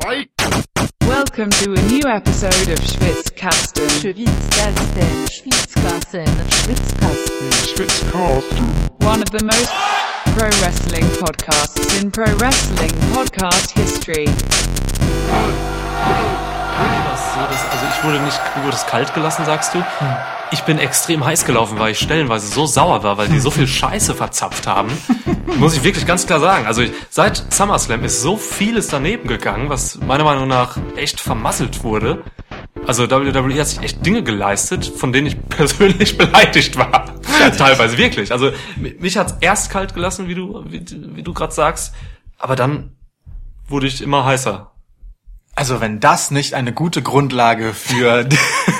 Welcome to a new episode of Schwitzkasten. Schwitzkasten, Schwitzkasten, Schwitzkasten. One of the most pro wrestling podcasts in pro wrestling podcast history. Das, so, das, also ich wurde nicht, du wurdest kalt gelassen, sagst du. Ich bin extrem heiß gelaufen, weil ich stellenweise so sauer war, weil die so viel Scheiße verzapft haben. Muss ich wirklich ganz klar sagen. Also ich, seit SummerSlam ist so vieles daneben gegangen, was meiner Meinung nach echt vermasselt wurde. Also WWE hat sich echt Dinge geleistet, von denen ich persönlich beleidigt war. Teilweise wirklich. Also mich hat's erst kalt gelassen, wie du, wie, wie du gerade sagst, aber dann wurde ich immer heißer. Also wenn das nicht eine gute Grundlage für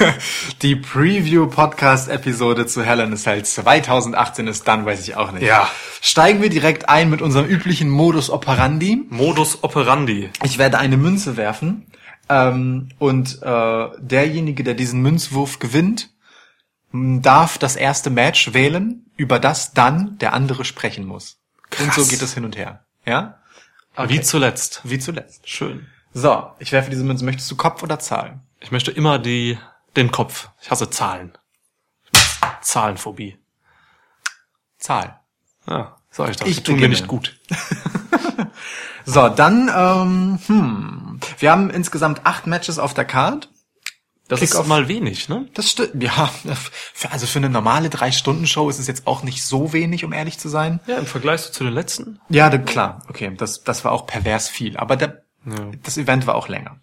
die Preview-Podcast-Episode zu Hell in a Cell 2018 ist, dann weiß ich auch nicht. Ja. Steigen wir direkt ein mit unserem üblichen Modus operandi. Modus operandi. Ich werde eine Münze werfen ähm, und äh, derjenige, der diesen Münzwurf gewinnt, darf das erste Match wählen, über das dann der andere sprechen muss. Und Krass. so geht es hin und her. Ja? Wie zuletzt. Wie zuletzt. Schön. So, ich werfe diese Münze. Möchtest du Kopf oder Zahl? Ich möchte immer die, den Kopf. Ich hasse Zahlen. Zahlenphobie. Zahl. Ja, sag ich doch. Ich tun mir nicht gut. So, dann, ähm, hm. Wir haben insgesamt acht Matches auf der Card. Das Kickoff. ist mal wenig, ne? Das stimmt, ja. Für, also für eine normale Drei-Stunden-Show ist es jetzt auch nicht so wenig, um ehrlich zu sein. Ja, im Vergleich zu den letzten. Ja, da, klar. Okay, das, das war auch pervers viel. Aber der, das Event war auch länger.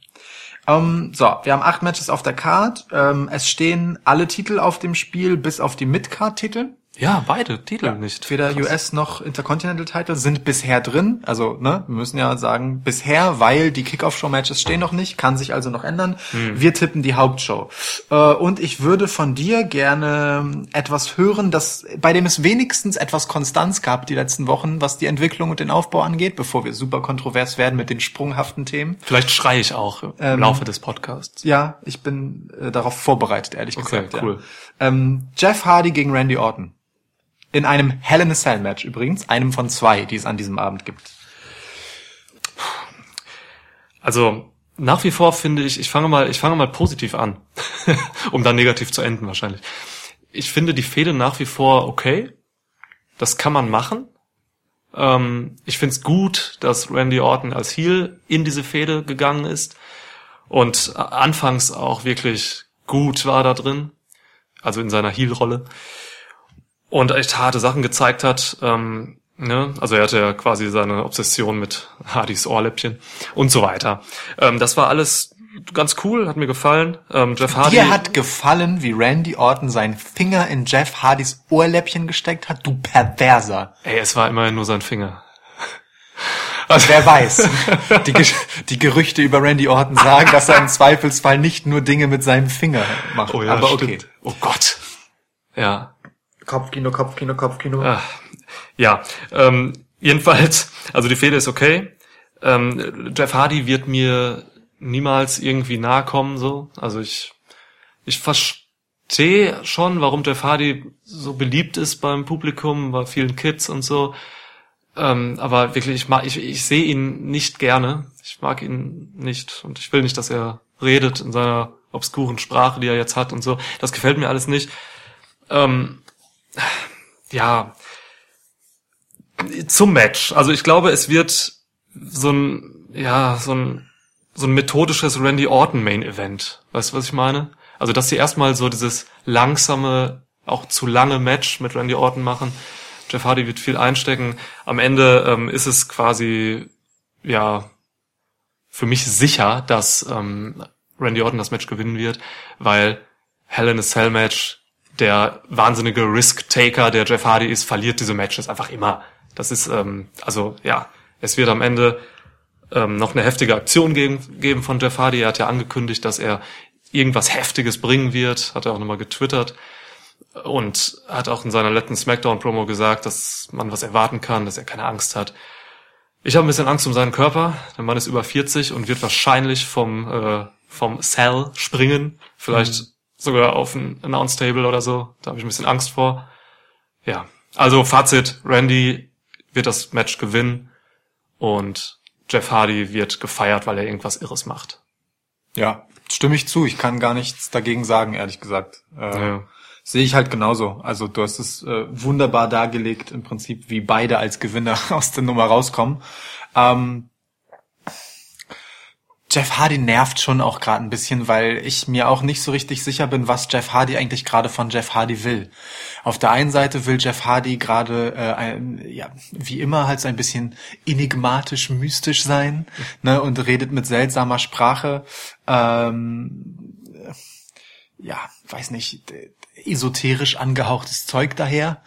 Ähm, so, wir haben acht Matches auf der Card. Ähm, es stehen alle Titel auf dem Spiel, bis auf die Mid-Card-Titel. Ja, beide Titel nicht. Weder Krass. US noch Intercontinental Title sind bisher drin. Also, ne, wir müssen ja sagen, bisher, weil die Kickoff-Show-Matches stehen noch nicht, kann sich also noch ändern. Wir tippen die Hauptshow. Äh, und ich würde von dir gerne etwas hören, das, bei dem es wenigstens etwas Konstanz gab die letzten Wochen, was die Entwicklung und den Aufbau angeht, bevor wir super kontrovers werden mit den sprunghaften Themen. Vielleicht schreie ich auch im Ähm, Laufe des Podcasts. Ja, ich bin äh, darauf vorbereitet, ehrlich Okay, gesagt. cool. Ja. Ähm, Jeff Hardy gegen Randy Orton. In einem Hell in a Cell Match übrigens, einem von zwei, die es an diesem Abend gibt. Also, nach wie vor finde ich, ich fange mal, ich fange mal positiv an. um dann negativ zu enden wahrscheinlich. Ich finde die Fehde nach wie vor okay. Das kann man machen. Ähm, ich finde es gut, dass Randy Orton als Heel in diese Fehde gegangen ist und anfangs auch wirklich gut war da drin, also in seiner Heel-Rolle und echt harte Sachen gezeigt hat. Ähm, ne? Also er hatte ja quasi seine Obsession mit Hardys Ohrläppchen und so weiter. Ähm, das war alles ganz cool, hat mir gefallen. Ähm, Jeff Hardy. Dir hat gefallen, wie Randy Orton seinen Finger in Jeff Hardys Ohrläppchen gesteckt hat, du Perverser. Ey, es war immerhin nur sein Finger. Also, Wer weiß. Die, die Gerüchte über Randy Orton sagen, dass er im Zweifelsfall nicht nur Dinge mit seinem Finger macht. oh ja, Aber stimmt. okay. Oh Gott. Ja, Kopfkino, Kopfkino, Kopfkino. Ah, ja, ähm, jedenfalls, also die Fehde ist okay. Ähm, Jeff Hardy wird mir niemals irgendwie nahe kommen, so. Also ich, ich verstehe schon, warum Jeff Hardy so beliebt ist beim Publikum, bei vielen Kids und so. Ähm, aber wirklich, ich, mag, ich, ich sehe ihn nicht gerne. Ich mag ihn nicht und ich will nicht, dass er redet in seiner obskuren Sprache, die er jetzt hat und so. Das gefällt mir alles nicht. Ähm, ja, zum Match. Also ich glaube, es wird so ein, ja, so ein, so ein methodisches Randy Orton Main Event. Weißt du, was ich meine? Also, dass sie erstmal so dieses langsame, auch zu lange Match mit Randy Orton machen. Jeff Hardy wird viel einstecken. Am Ende ähm, ist es quasi, ja, für mich sicher, dass ähm, Randy Orton das Match gewinnen wird, weil Hell in a Cell Match, der wahnsinnige Risk-Taker, der Jeff Hardy ist, verliert diese Matches einfach immer. Das ist, ähm, also ja, es wird am Ende ähm, noch eine heftige Aktion geben, geben von Jeff Hardy. Er hat ja angekündigt, dass er irgendwas Heftiges bringen wird, hat er auch nochmal getwittert und hat auch in seiner letzten Smackdown-Promo gesagt, dass man was erwarten kann, dass er keine Angst hat. Ich habe ein bisschen Angst um seinen Körper. Der Mann ist über 40 und wird wahrscheinlich vom, äh, vom Cell springen. Vielleicht sogar auf ein Announce-Table oder so. Da habe ich ein bisschen Angst vor. Ja, also Fazit, Randy wird das Match gewinnen und Jeff Hardy wird gefeiert, weil er irgendwas Irres macht. Ja, stimme ich zu. Ich kann gar nichts dagegen sagen, ehrlich gesagt. Äh, Ja. Sehe ich halt genauso. Also du hast es äh, wunderbar dargelegt, im Prinzip, wie beide als Gewinner aus der Nummer rauskommen. Ähm, Jeff Hardy nervt schon auch gerade ein bisschen, weil ich mir auch nicht so richtig sicher bin, was Jeff Hardy eigentlich gerade von Jeff Hardy will. Auf der einen Seite will Jeff Hardy gerade, äh, ja, wie immer halt so ein bisschen enigmatisch, mystisch sein ne, und redet mit seltsamer Sprache. Ähm, ja, weiß nicht, esoterisch angehauchtes Zeug daher.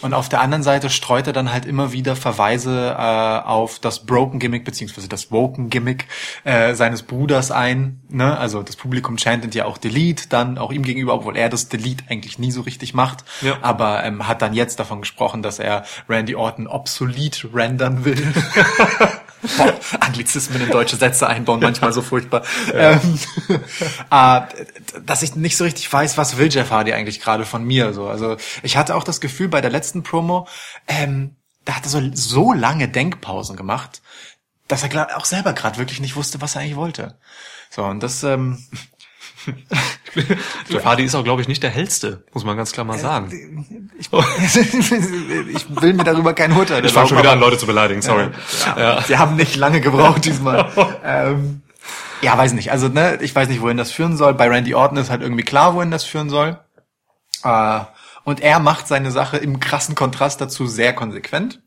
Und auf der anderen Seite streut er dann halt immer wieder Verweise äh, auf das Broken Gimmick beziehungsweise das Woken Gimmick äh, seines Bruders ein. Ne? Also das Publikum chantet ja auch Delete, dann auch ihm gegenüber, obwohl er das Delete eigentlich nie so richtig macht. Ja. Aber ähm, hat dann jetzt davon gesprochen, dass er Randy Orton obsolet rendern will. Anglizismen in deutsche Sätze einbauen, manchmal so furchtbar. Ähm, äh, dass ich nicht so richtig weiß, was will Jeff Hardy eigentlich gerade von mir. So. Also ich hatte auch das Gefühl bei der letzten Promo, ähm, da hat er so, so lange Denkpausen gemacht, dass er auch selber gerade wirklich nicht wusste, was er eigentlich wollte. So, und das, ähm, Jeff Hardy ist auch, glaube ich, nicht der hellste, muss man ganz klar mal sagen. ich, ich will mir darüber kein Urteil Ich fange schon wieder an, Leute zu beleidigen, sorry. Ja, Sie haben nicht lange gebraucht diesmal. ähm, ja, weiß nicht. Also, ne, ich weiß nicht, wohin das führen soll. Bei Randy Orton ist halt irgendwie klar, wohin das führen soll. Äh, und er macht seine Sache im krassen Kontrast dazu sehr konsequent.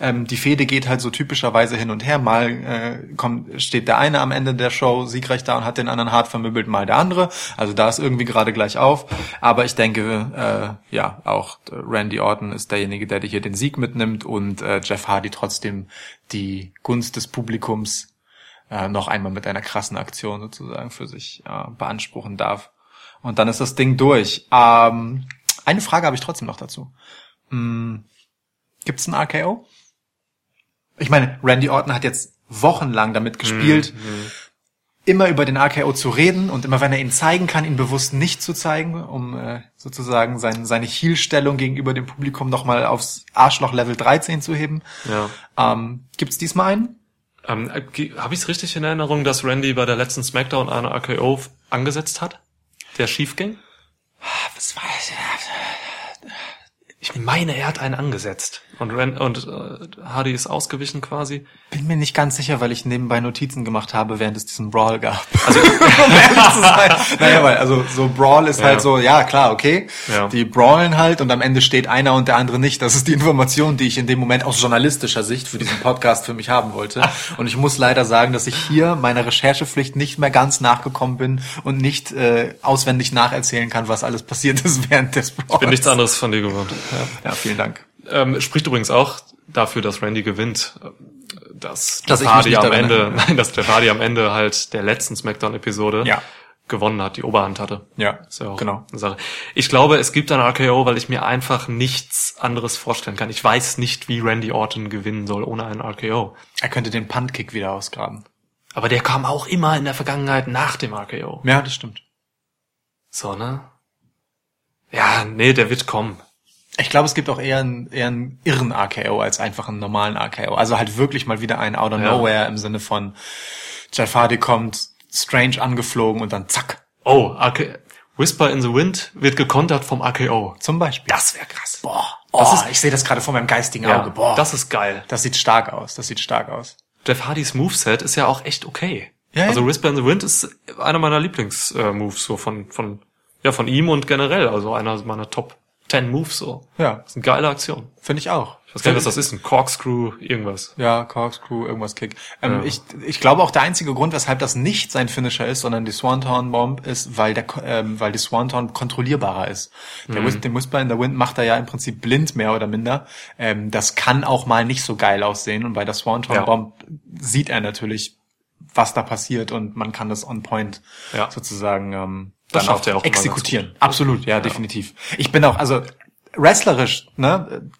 Ähm, die Fehde geht halt so typischerweise hin und her. Mal äh, kommt, steht der eine am Ende der Show siegreich da und hat den anderen hart vermöbelt, mal der andere. Also da ist irgendwie gerade gleich auf. Aber ich denke, äh, ja, auch Randy Orton ist derjenige, der hier den Sieg mitnimmt und äh, Jeff Hardy trotzdem die Gunst des Publikums äh, noch einmal mit einer krassen Aktion sozusagen für sich äh, beanspruchen darf. Und dann ist das Ding durch. Ähm, eine Frage habe ich trotzdem noch dazu. Hm, Gibt's ein RKO? Ich meine, Randy Orton hat jetzt wochenlang damit gespielt, immer über den RKO zu reden und immer wenn er ihn zeigen kann, ihn bewusst nicht zu zeigen, um äh, sozusagen sein, seine Heel-Stellung gegenüber dem Publikum nochmal aufs Arschloch Level 13 zu heben. Ja. Ähm, gibt's diesmal einen? Ähm, Habe ich es richtig in Erinnerung, dass Randy bei der letzten Smackdown eine RKO angesetzt hat? Der schief ging? Was weiß Ich meine, er hat einen angesetzt. Und, Ran und äh, Hardy ist ausgewichen quasi. Bin mir nicht ganz sicher, weil ich nebenbei Notizen gemacht habe, während es diesen Brawl gab. Also, um ehrlich zu sein. Naja, weil, also, so Brawl ist Ja. halt so, ja, klar, okay. Ja. Die brawlen halt und am Ende steht einer und der andere nicht. Das ist die Information, die ich in dem Moment aus journalistischer Sicht für diesen Podcast für mich haben wollte. Und ich muss leider sagen, dass ich hier meiner Recherchepflicht nicht mehr ganz nachgekommen bin und nicht äh, auswendig nacherzählen kann, was alles passiert ist während des Brawls. Bin nichts anderes von dir gewohnt. Ja. Ja, vielen Dank. Ähm, spricht übrigens auch dafür, dass Randy gewinnt, dass Dass Hardy am Ende, nein, dass Jeff Hardy am Ende halt der letzten Smackdown-Episode Ja. gewonnen hat, die Oberhand hatte. Ja, Ist ja auch genau. eine Sache. Ich glaube, es gibt ein RKO, weil ich mir einfach nichts anderes vorstellen kann. Ich weiß nicht, wie Randy Orton gewinnen soll ohne einen RKO. Er könnte den Puntkick wieder ausgraben. Aber der kam auch immer in der Vergangenheit nach dem RKO. Ja, das stimmt. So, ne? Ja, nee, der wird kommen. Ich glaube, es gibt auch eher einen, eher einen irren RKO als einfach einen normalen RKO. Also halt wirklich mal wieder ein Out of Ja. Nowhere im Sinne von Jeff Hardy kommt strange angeflogen und dann zack. Oh, RK Whisper in the Wind wird gekontert vom RKO. Zum Beispiel. Das wäre krass. Boah, oh, Das ist- ich sehe das gerade vor meinem geistigen Ja, Auge. Boah, das ist geil. das sieht stark aus. Das sieht stark aus. Jeff Hardys Moveset ist ja auch echt okay. Ja, ja. also Whisper in the Wind ist einer meiner Lieblings-Moves so von, von, ja, von ihm und generell. Also einer meiner Top 10 Moves so. Ja, Das ist eine geile Aktion. finde ich auch. Ich weiß gar nicht, was das ist. Ein Corkscrew, irgendwas. Ja, Corkscrew, irgendwas Kick. Ähm, Ja. ich, ich glaube auch der einzige Grund, weshalb das nicht sein Finisher ist, sondern die Swanton Bomb ist, weil der, ähm, weil die Swanton kontrollierbarer ist. Der Whis den Whisper in the Wind macht er ja im Prinzip blind, mehr oder minder. Ähm, das kann auch mal nicht so geil aussehen und bei der Swanton Ja. Bomb sieht er natürlich, was da passiert und man kann das on point Ja. sozusagen ähm, Das dann schafft er auch exekutieren. Absolut, ja, definitiv. Ich bin auch, also wrestlerisch, ne,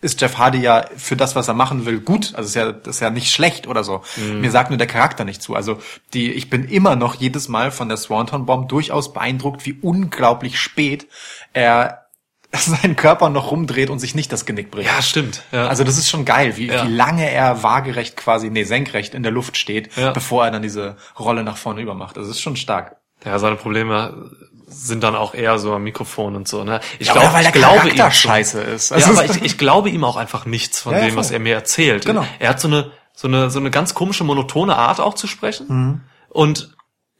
ist Jeff Hardy ja für das, was er machen will, gut. Also ist ja, das ist ja nicht schlecht oder so. Mhm. Mir sagt nur der Charakter nicht zu. Also die, ich bin immer noch jedes Mal von der Swanton Bomb durchaus beeindruckt, wie unglaublich spät er seinen Körper noch rumdreht und sich nicht das Genick bricht. Ja, stimmt. Ja. Also das ist schon geil, wie, Ja. wie lange er waagerecht quasi, nee, senkrecht in der Luft steht, Ja. bevor er dann diese Rolle nach vorne übermacht. Also das ist schon stark. Ja, seine Probleme sind dann auch eher so am Mikrofon und so. Ne? Ich Ja, glaub- weil ich glaube ihm scheiße ist. Ja, Also aber es- ich, ich glaube ihm auch einfach nichts von Ja, ja, dem, was voll. er mir erzählt. Genau. Er hat so eine, so eine, so eine ganz komische, monotone Art auch zu sprechen. Mhm. Und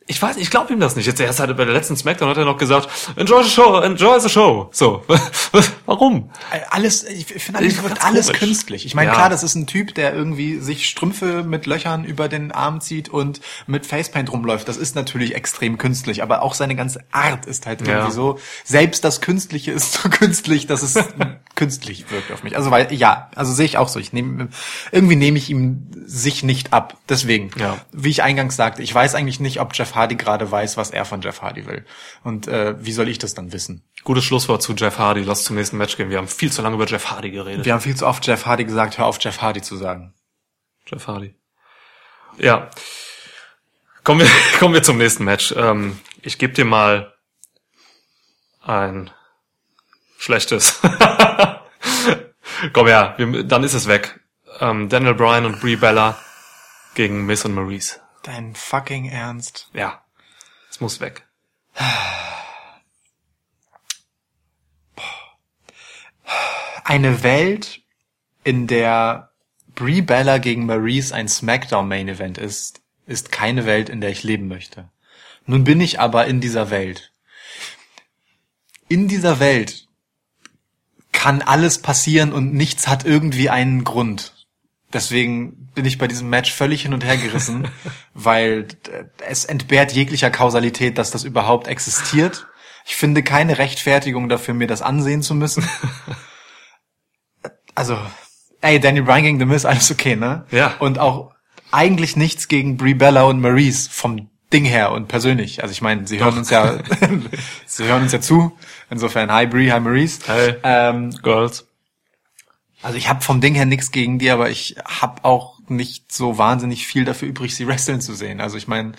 ich weiß, ich glaube ihm das nicht. Jetzt erst halt bei der letzten Smackdown hat er noch gesagt, enjoy the show, enjoy the show. So. Warum? alles, ich finde, alles wird alles komisch. künstlich. Ich meine, Ja. klar, das ist ein Typ, der irgendwie sich Strümpfe mit Löchern über den Arm zieht und mit Facepaint rumläuft. Das ist natürlich extrem künstlich, aber auch seine ganze Art ist halt irgendwie Ja. so, selbst das Künstliche ist so künstlich, dass es künstlich wirkt auf mich. Also weil, ja, also sehe ich auch so. Ich nehme, irgendwie nehme ich ihm sich nicht ab. Deswegen, Ja. wie ich eingangs sagte, ich weiß eigentlich nicht, ob Jeff Hardy gerade weiß, was er von Jeff Hardy will. Und äh, wie soll ich das dann wissen? Gutes Schlusswort zu Jeff Hardy. Lass zum nächsten Match gehen. Wir haben viel zu lange über Jeff Hardy geredet. Wir haben viel zu oft Jeff Hardy gesagt, hör auf Jeff Hardy zu sagen. Jeff Hardy. Ja. Kommen wir, kommen wir zum nächsten Match. Ähm, ich gebe dir mal ein schlechtes. Komm ja, wir, dann ist es weg. Ähm, Daniel Bryan und Brie Bella gegen Miss und Maurice. Dein fucking Ernst. Ja, es muss weg. Eine Welt, in der Brie Bella gegen Maurice ein Smackdown Main Event ist, ist keine Welt, in der ich leben möchte. Nun bin ich aber in dieser Welt. In dieser Welt kann alles passieren und nichts hat irgendwie einen Grund. Deswegen bin ich bei diesem Match völlig hin und her gerissen, weil es entbehrt jeglicher Kausalität, dass das überhaupt existiert. Ich finde keine Rechtfertigung dafür, mir das ansehen zu müssen. Also, ey, Danny Bryan gegen The Miz, alles okay, ne? Ja. Und auch eigentlich nichts gegen Brie Bella und Maurice vom Ding her und persönlich. Also ich meine, sie hören uns ja, sie hören uns ja zu. Insofern, hi Brie, hi Maurice. Hey. Ähm, Girls. Also ich habe vom Ding her nichts gegen die, aber ich habe auch nicht so wahnsinnig viel dafür übrig, sie wresteln zu sehen. Also ich meine,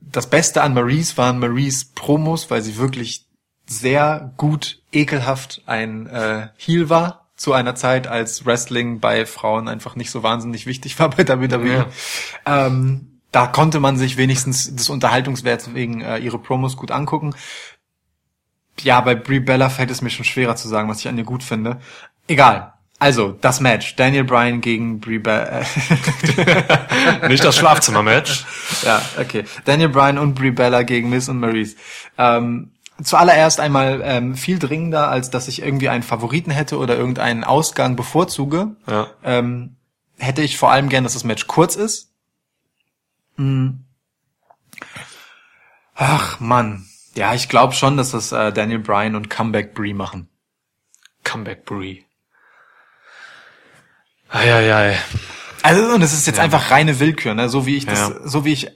das Beste an Maurice waren Maurice Promos, weil sie wirklich sehr gut, ekelhaft ein äh, Heel war zu einer Zeit, als Wrestling bei Frauen einfach nicht so wahnsinnig wichtig war bei WWE. Ähm, da konnte man sich wenigstens des Unterhaltungswerts wegen äh, ihre Promos gut angucken. Ja, bei Brie Bella fällt es mir schon schwerer zu sagen, was ich an ihr gut finde. Egal. Also, das Match. Daniel Bryan gegen Brie Bella. Nicht das Schlafzimmer-Match. ja, okay. Daniel Bryan und Brie Bella gegen Miss und Maurice. Ähm, zuallererst einmal ähm, viel dringender, als dass ich irgendwie einen Favoriten hätte oder irgendeinen Ausgang bevorzuge. Ja. Ähm, hätte ich vor allem gern, dass das Match kurz ist. Hm. Ach, Mann. Ja, ich glaube schon, dass das äh, Daniel Bryan und Comeback Brie machen. Comeback Brie. Eieiei. Also und es ist jetzt einfach reine Willkür, ne? So wie ich das, Ja. so wie ich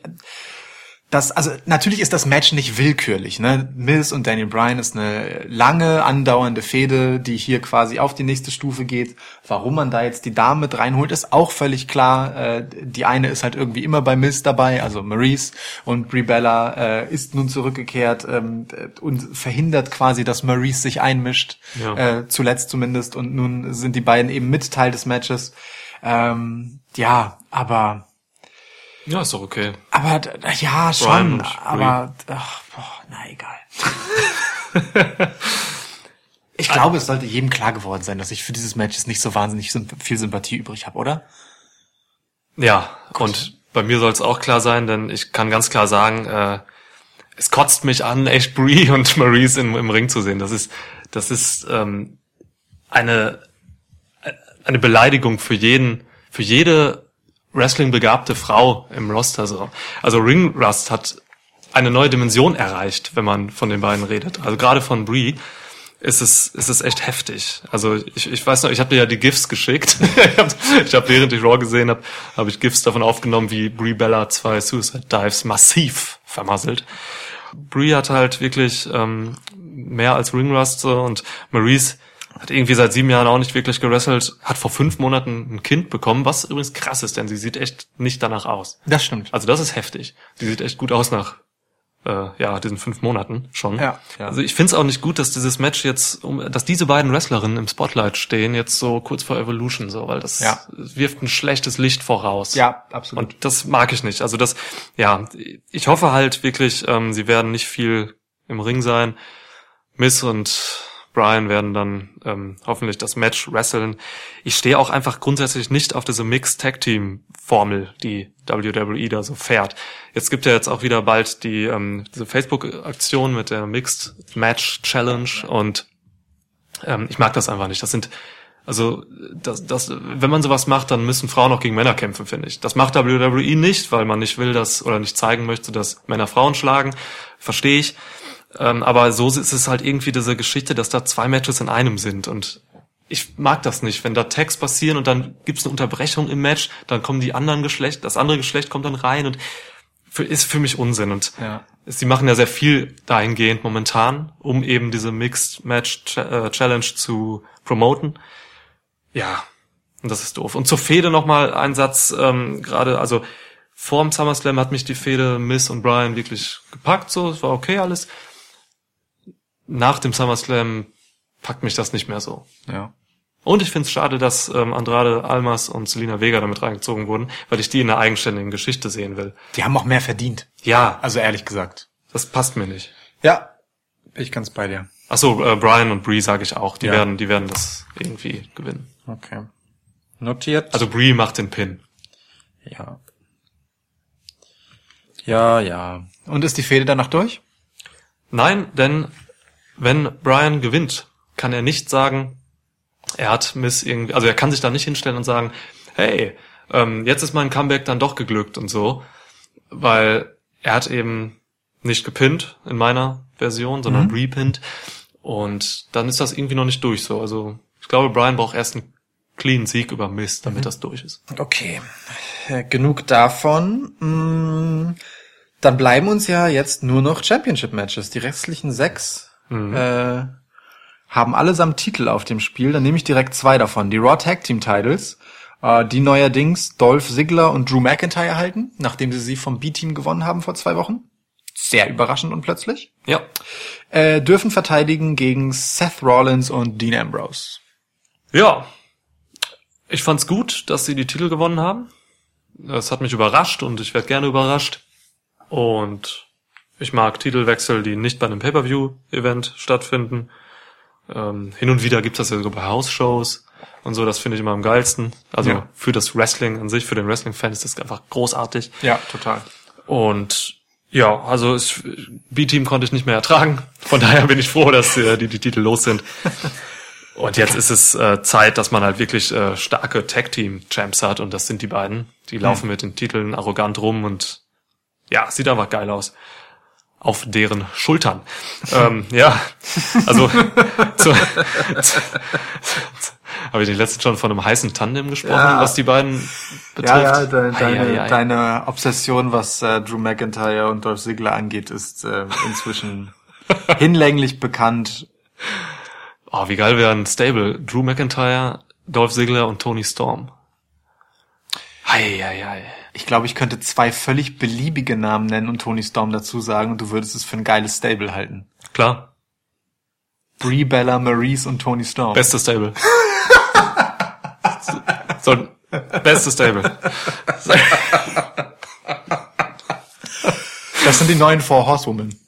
das, also natürlich ist das Match nicht willkürlich, ne? Miz und Daniel Bryan ist eine lange andauernde Fehde, die hier quasi auf die nächste Stufe geht. Warum man da jetzt die Dame mit reinholt, ist auch völlig klar. Äh, die eine ist halt irgendwie immer bei Miz dabei, also Maurice und Brie Bella äh, ist nun zurückgekehrt ähm, und verhindert quasi, dass Maurice sich einmischt, Ja. äh, zuletzt zumindest. Und nun sind die beiden eben mit Teil des Matches. Ähm, ja, aber Ja, ist doch okay. aber ja schon, aber ach, boah, na egal. ich glaube, es sollte jedem klar geworden sein, dass ich für dieses Match jetzt nicht so wahnsinnig viel Sympathie übrig habe, oder? Ja, und bei mir soll es auch klar sein, denn ich kann ganz klar sagen, äh, es kotzt mich an, echt Brie und Maurice im, im Ring zu sehen. Das ist, das ist ähm, eine eine Beleidigung für jeden, für jede Wrestling-begabte Frau im Roster. So. Also Ring Rust hat eine neue Dimension erreicht, wenn man von den beiden redet. Also gerade von Brie ist es, ist es echt heftig. Also ich, ich weiß noch, ich habe dir ja die GIFs geschickt. ich habe, ich hab, während ich Raw gesehen habe, habe ich GIFs davon aufgenommen, wie Brie Bella zwei Suicide Dives massiv vermasselt. Brie hat halt wirklich ähm, mehr als Ring Rust so, und Maurice hat irgendwie seit sieben Jahren auch nicht wirklich gewrestelt, hat vor fünf Monaten ein Kind bekommen, was übrigens krass ist, denn sie sieht echt nicht danach aus. Das stimmt. Also das ist heftig. Die sieht echt gut aus nach äh, ja, diesen fünf Monaten schon. Ja, ja. Also ich finde es auch nicht gut, dass dieses Match jetzt, um, dass diese beiden Wrestlerinnen im Spotlight stehen, jetzt so kurz vor Evolution, so, weil das Ja. wirft ein schlechtes Licht voraus. Ja, absolut. Und das mag ich nicht. Also das, ja, ich hoffe halt wirklich, ähm, sie werden nicht viel im Ring sein. Miss und Brian werden dann ähm, hoffentlich das Match wresteln. Ich stehe auch einfach grundsätzlich nicht auf diese Mixed Tag Team Formel, die WWE da so fährt. Jetzt gibt ja jetzt auch wieder bald die ähm, diese Facebook Aktion mit der Mixed Match Challenge und ähm, ich mag das einfach nicht. Das sind also das, das, wenn man sowas macht, dann müssen Frauen auch gegen Männer kämpfen, finde ich. Das macht WWE nicht, weil man nicht will, dass oder nicht zeigen möchte, dass Männer Frauen schlagen. Verstehe ich. Ähm, aber so ist es halt irgendwie diese Geschichte, dass da zwei Matches in einem sind. Und ich mag das nicht, wenn da Tags passieren und dann gibt's eine Unterbrechung im Match, dann kommen die anderen Geschlecht, das andere Geschlecht kommt dann rein und für, ist für mich Unsinn. Und Ja. sie machen ja sehr viel dahingehend momentan, um eben diese Mixed Match Ch äh, Challenge zu promoten. Ja, und das ist doof. Und zur Fehde nochmal ein Satz, ähm, gerade, also vorm SummerSlam hat mich die Fehde Miss und Brian wirklich gepackt, so, es war okay alles. Nach dem SummerSlam packt mich das nicht mehr so. ja. Und ich finde es schade, dass ähm, Andrade Almas und Selina Vega damit reingezogen wurden, weil ich die in einer eigenständigen Geschichte sehen will. Die haben auch mehr verdient. Ja, Also ehrlich gesagt. das passt mir nicht. Ja. Bin ich ganz bei dir. Ach so, äh, Brian und Bree sage ich auch. Die Ja. werden, die werden das irgendwie gewinnen. Okay. Notiert. Also Bree macht den Pin. ja. Ja, ja. Und ist die Fehde danach durch? Nein, denn wenn Brian gewinnt, kann er nicht sagen, er hat Miss irgendwie, also er kann sich da nicht hinstellen und sagen, hey, ähm, jetzt ist mein Comeback dann doch geglückt und so, weil er hat eben nicht gepinnt in meiner Version, sondern repinnt und dann ist das irgendwie noch nicht durch so. Also ich glaube, Brian braucht erst einen clean Sieg über Miss, damit das durch ist. Okay. Äh, genug davon. Mm, Dann bleiben uns ja jetzt nur noch Championship-Matches. Die restlichen sechs äh, haben allesamt Titel auf dem Spiel. Dann nehme ich direkt zwei davon. Die Raw Tag Team Titles, äh, die neuerdings Dolph Ziggler und Drew McIntyre halten, nachdem sie sie vom B-Team gewonnen haben vor zwei Wochen. Sehr überraschend und plötzlich. Ja, Äh, dürfen verteidigen gegen Seth Rollins und Dean Ambrose. Ja. Ich fand's gut, dass sie die Titel gewonnen haben. Das hat mich überrascht und ich werde gerne überrascht. Und ich mag Titelwechsel, die nicht bei einem Pay-Per-View-Event stattfinden. Ähm, hin und wieder gibt's das ja sogar bei House-Shows und so, das finde ich immer am geilsten. Also Ja. für das Wrestling an sich, für den Wrestling-Fan ist das einfach großartig. Ja, total. Und ja, also B-Team konnte ich nicht mehr ertragen. Von daher bin ich froh, dass äh, die, die Titel los sind. Und jetzt ist es äh, Zeit, dass man halt wirklich äh, starke Tag-Team-Champs hat. Und das sind die beiden. Die laufen mit den Titeln arrogant rum und ja, sieht einfach geil aus. Auf deren Schultern. ähm, ja, also zu, zu, habe ich nicht letztens schon von einem heißen Tandem gesprochen, Ja. was die beiden betrifft. Ja, ja, de, Ei, deine, ei, ei. deine Obsession, was äh, Drew McIntyre und Dolph Ziggler angeht, ist äh, inzwischen hinlänglich bekannt. Oh, wie geil wäre ein Stable. Drew McIntyre, Dolph Ziggler und Tony Storm. Hei, hei, hei. Ich glaube, ich könnte zwei völlig beliebige Namen nennen und Tony Storm dazu sagen und du würdest es für ein geiles Stable halten. Klar, Brie Bella, Maurice und Tony Storm. beste Stable. so, beste Stable. Das sind die neuen Four Horsewomen.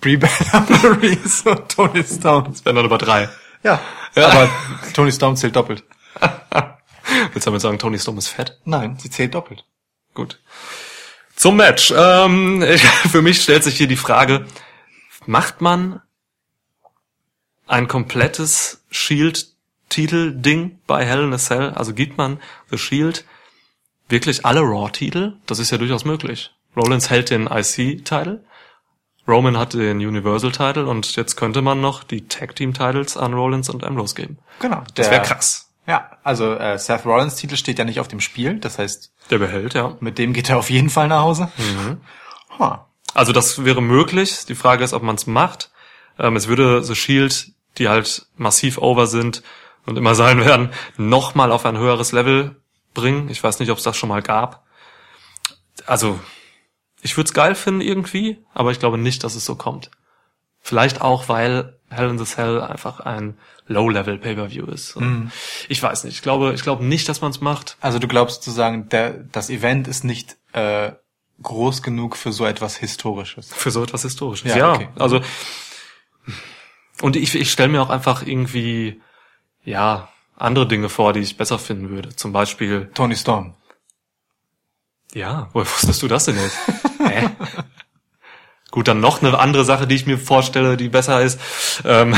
Brie Bella, Maurice und Tony Storm. Das wären dann aber drei. Ja, Ja. aber Tony Storm zählt doppelt. Willst du damit sagen, Tony Storm ist fett? Nein, sie zählt doppelt. Gut. Zum Match. Ähm, für mich stellt sich hier die Frage, macht man ein komplettes Shield-Titel-Ding bei Hell in a Cell? Also gibt man The Shield wirklich alle Raw-Titel? Das ist ja durchaus möglich. Rollins hält den IC-Titel, Roman hat den Universal-Titel und jetzt könnte man noch die Tag-Team-Titles an Rollins und Ambrose geben. Genau. Das wäre krass. Ja, also äh, Seth Rollins Titel steht ja nicht auf dem Spiel, das heißt, Der behält, ja. mit dem geht er auf jeden Fall nach Hause. Huh. Also das wäre möglich. Die Frage ist, ob man es macht. Ähm, es würde The Shield, die halt massiv over sind und immer sein werden, nochmal auf ein höheres Level bringen. Ich weiß nicht, ob es das schon mal gab. Also Ich würde es geil finden irgendwie, aber ich glaube nicht, dass es so kommt. Vielleicht auch, weil Hell in the Cell einfach ein Low-Level Pay-per-View ist. Und Ich weiß nicht. Ich glaube, ich glaube nicht, dass man es macht. Also du glaubst sozusagen, der, das Event ist nicht äh, groß genug für so etwas Historisches. Für so etwas Historisches. Ja, Ja, okay. also und ich, ich stelle mir auch einfach irgendwie ja andere Dinge vor, die ich besser finden würde. Zum Beispiel Tony Storm. Ja, woher wusstest du das denn jetzt? Hä? Gut, dann noch eine andere Sache, die ich mir vorstelle, die besser ist. Ähm,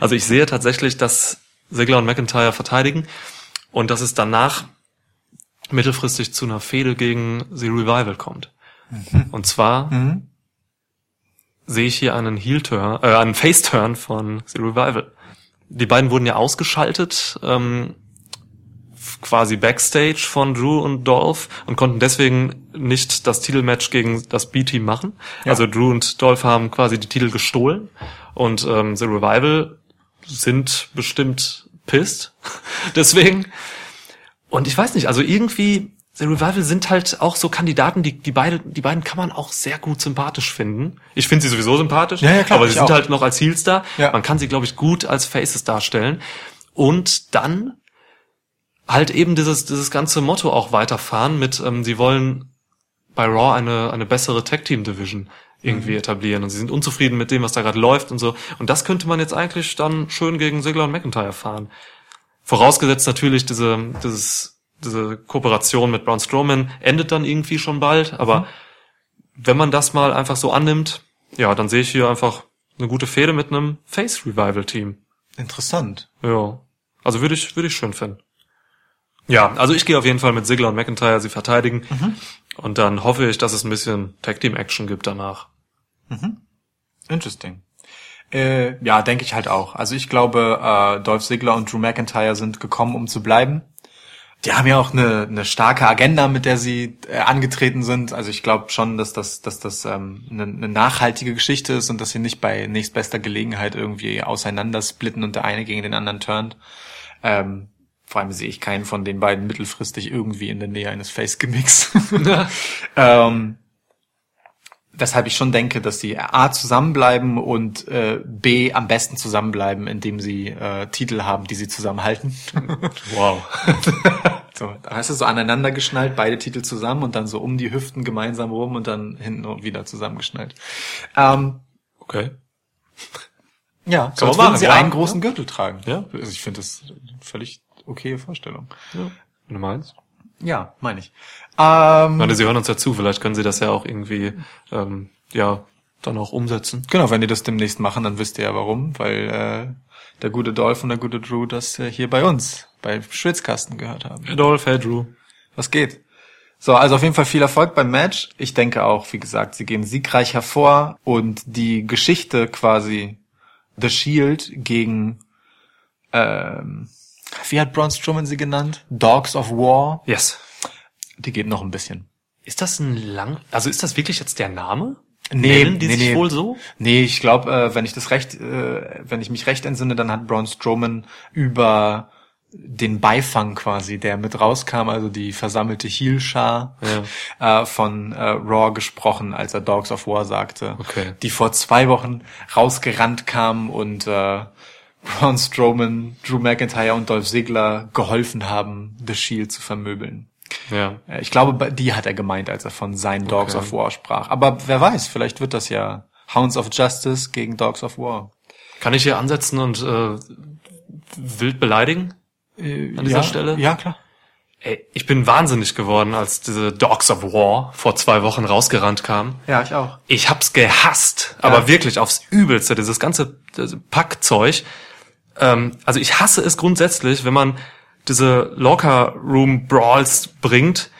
also ich sehe tatsächlich, dass Sigler und McIntyre verteidigen und dass es danach mittelfristig zu einer Fehde gegen The Revival kommt. Und zwar sehe ich hier einen Heel-Turn, äh, einen Face-Turn von The Revival. Die beiden wurden ja ausgeschaltet, ähm, quasi Backstage von Drew und Dolph und konnten deswegen nicht das Titelmatch gegen das B-Team machen. Also Drew und Dolph haben quasi die Titel gestohlen und ähm, The Revival sind bestimmt pissed. deswegen. Und ich weiß nicht, also irgendwie The Revival sind halt auch so Kandidaten, die, die beide, die beiden kann man auch sehr gut sympathisch finden. Ich finde sie sowieso sympathisch, Ja, ja, klar, aber sie sind auch. halt noch als Heels da. Ja. Man kann sie, glaube ich, gut als Faces darstellen. Und dann halt eben dieses, dieses ganze Motto auch weiterfahren mit, ähm, sie wollen bei Raw eine, eine bessere Tag Team Division irgendwie etablieren und sie sind unzufrieden mit dem, was da gerade läuft und so. Und das könnte man jetzt eigentlich dann schön gegen Sigler und McIntyre fahren. Vorausgesetzt natürlich diese, dieses, diese Kooperation mit Braun Strowman endet dann irgendwie schon bald, aber wenn man das mal einfach so annimmt, ja, dann sehe ich hier einfach eine gute Fehde mit einem Face Revival Team. Interessant. Ja. Also würde ich, würde ich schön finden. Ja, also ich gehe auf jeden Fall mit Sigler und McIntyre sie verteidigen. Und dann hoffe ich, dass es ein bisschen Tag Team Action gibt danach. Interesting. Äh, ja, denke ich halt auch. Also ich glaube, äh, Dolph Ziggler und Drew McIntyre sind gekommen, um zu bleiben. Die haben ja auch eine, eine starke Agenda, mit der sie äh, angetreten sind. Also ich glaube schon, dass das, dass das ähm, eine, eine nachhaltige Geschichte ist und dass sie nicht bei nächstbester Gelegenheit irgendwie auseinandersplitten und der eine gegen den anderen turnt. Ähm, vor allem sehe ich keinen von den beiden mittelfristig irgendwie in der Nähe eines Face-Gimmicks. ähm, weshalb ich schon denke, dass sie A zusammenbleiben und äh, B am besten zusammenbleiben, indem sie äh, Titel haben, die sie zusammenhalten. Wow. so, da hast du so aneinander geschnallt, beide Titel zusammen und dann so um die Hüften gemeinsam rum und dann hinten und wieder zusammengeschnallt. Ähm, Okay. ja, Kann sonst würden sie ja. einen großen Gürtel tragen. Ja. Also ich finde das völlig okaye Vorstellung. Ja. Du meinst. Ja, meine ich. Ähm, Ich meine, sie hören uns ja zu, vielleicht können sie das ja auch irgendwie, ähm, ja, dann auch umsetzen. Genau, wenn die das demnächst machen, dann wisst ihr ja warum, weil äh, der gute Dolph und der gute Drew das äh, hier bei uns, bei Schwitzkasten gehört haben. Adolf, hey Drew. Was geht? So, also auf jeden Fall viel Erfolg beim Match. Ich denke auch, wie gesagt, sie gehen siegreich hervor und die Geschichte quasi The Shield gegen ähm, wie hat Braun Strowman sie genannt? Dogs of War. Yes. Die geht noch ein bisschen. Ist das ein lang, also ist das wirklich jetzt der Name? Nee, Nennen die nee, sich nee. wohl so? Nee, ich glaube, äh, wenn ich das recht, äh, wenn ich mich recht entsinne, dann hat Braun Strowman über den Beifang quasi, der mit rauskam, also die versammelte Heel-Schar äh, von äh, Raw gesprochen, als er Dogs of War sagte, Okay. die vor zwei Wochen rausgerannt kamen und äh, Braun Strowman, Drew McIntyre und Dolph Ziggler geholfen haben, The Shield zu vermöbeln. Ja. Äh, Ich glaube, die hat er gemeint, als er von seinen Dogs Okay. of War sprach. Aber wer weiß, vielleicht wird das ja Hounds of Justice gegen Dogs of War. Kann ich hier ansetzen und äh, wild beleidigen? An dieser ja, Stelle? Ja, klar. Ey, ich bin wahnsinnig geworden, als diese Dogs of War vor zwei Wochen rausgerannt kam. Ja, ich auch. Ich hab's gehasst, aber wirklich aufs Übelste, dieses ganze Packzeug. Ähm, also ich hasse es grundsätzlich, wenn man diese Locker Room Brawls bringt,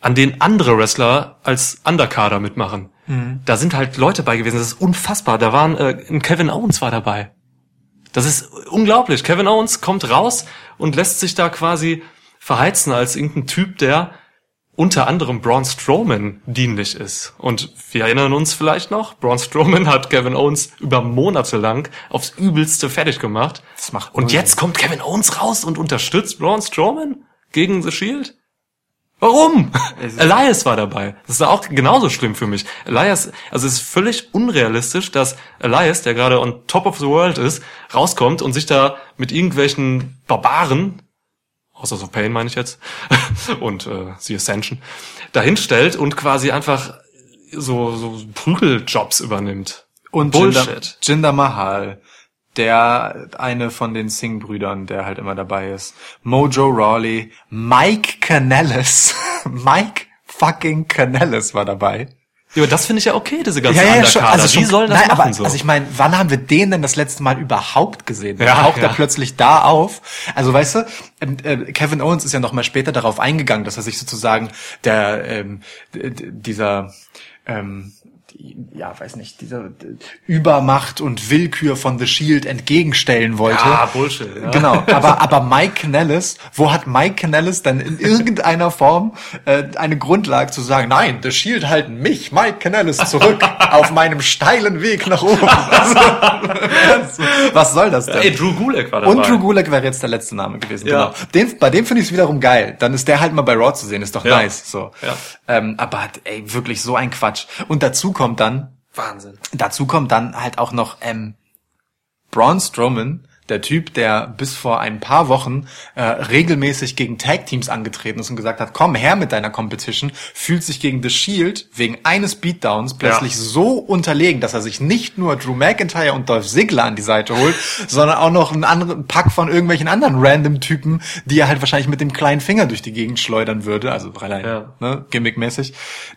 an denen andere Wrestler als Undercarder mitmachen. Da sind halt Leute bei gewesen, das ist unfassbar. Da waren, äh, ein Kevin Owens war dabei. Das ist unglaublich. Kevin Owens kommt raus und lässt sich da quasi verheizen als irgendein Typ, der unter anderem Braun Strowman dienlich ist. Und wir erinnern uns vielleicht noch, Braun Strowman hat Kevin Owens über Monate lang aufs Übelste fertig gemacht. Das macht und jetzt kommt Kevin Owens raus und unterstützt Braun Strowman gegen The Shield? Warum? Elias war dabei. Das ist auch genauso schlimm für mich. Elias, also es ist völlig unrealistisch, dass Elias, der gerade on top of the world ist, rauskommt und sich da mit irgendwelchen Barbaren, Außer of Pain meine ich jetzt, und äh, The Ascension, dahinstellt und quasi einfach so, so Prügeljobs übernimmt. Und Jinder, Bullshit. Jinder Mahal, der eine von den Singh-Brüdern, der halt immer dabei ist. Mojo Rawley, Mike Canellis, Mike fucking Canellis war dabei. Ja, aber das finde ich ja okay, diese ganze Underkader. also die schon- sollen das nein, machen aber, so. Also ich meine, wann haben wir den denn das letzte Mal überhaupt gesehen? Ja, Ja, taucht ja. er plötzlich da auf? Also weißt du, äh, Kevin Owens ist ja noch mal später darauf eingegangen, dass er sich sozusagen der ähm, dieser ähm, die, ja, weiß nicht, dieser d- Übermacht und Willkür von The Shield entgegenstellen wollte. ja, Bullshit. Ja. Genau, aber, aber Mike Canellis, wo hat Mike Canellis dann in irgendeiner Form äh, eine Grundlage zu sagen, nein, The Shield halten mich, Mike Canellis, zurück auf meinem steilen Weg nach oben. Also, was soll das denn? Ey, Drew Gulak war dabei. Und Drew Gulak wäre jetzt der letzte Name gewesen. Ja. Genau. Den, bei dem finde ich es wiederum geil. Dann ist der halt mal bei Raw zu sehen, ist doch Ja. nice. So. Ja. Ähm, aber ey, wirklich so ein Quatsch. Und dazu kommt dann, Wahnsinn. Dazu kommt dann halt auch noch ähm, Braun Strowman, der Typ, der bis vor ein paar Wochen äh, regelmäßig gegen Tag-Teams angetreten ist und gesagt hat, komm her mit deiner Competition, fühlt sich gegen The Shield wegen eines Beatdowns plötzlich so unterlegen, dass er sich nicht nur Drew McIntyre und Dolph Ziggler an die Seite holt, sondern auch noch einen anderen Pack von irgendwelchen anderen random Typen, die er halt wahrscheinlich mit dem kleinen Finger durch die Gegend schleudern würde, also rein Ja. ne, gimmickmäßig,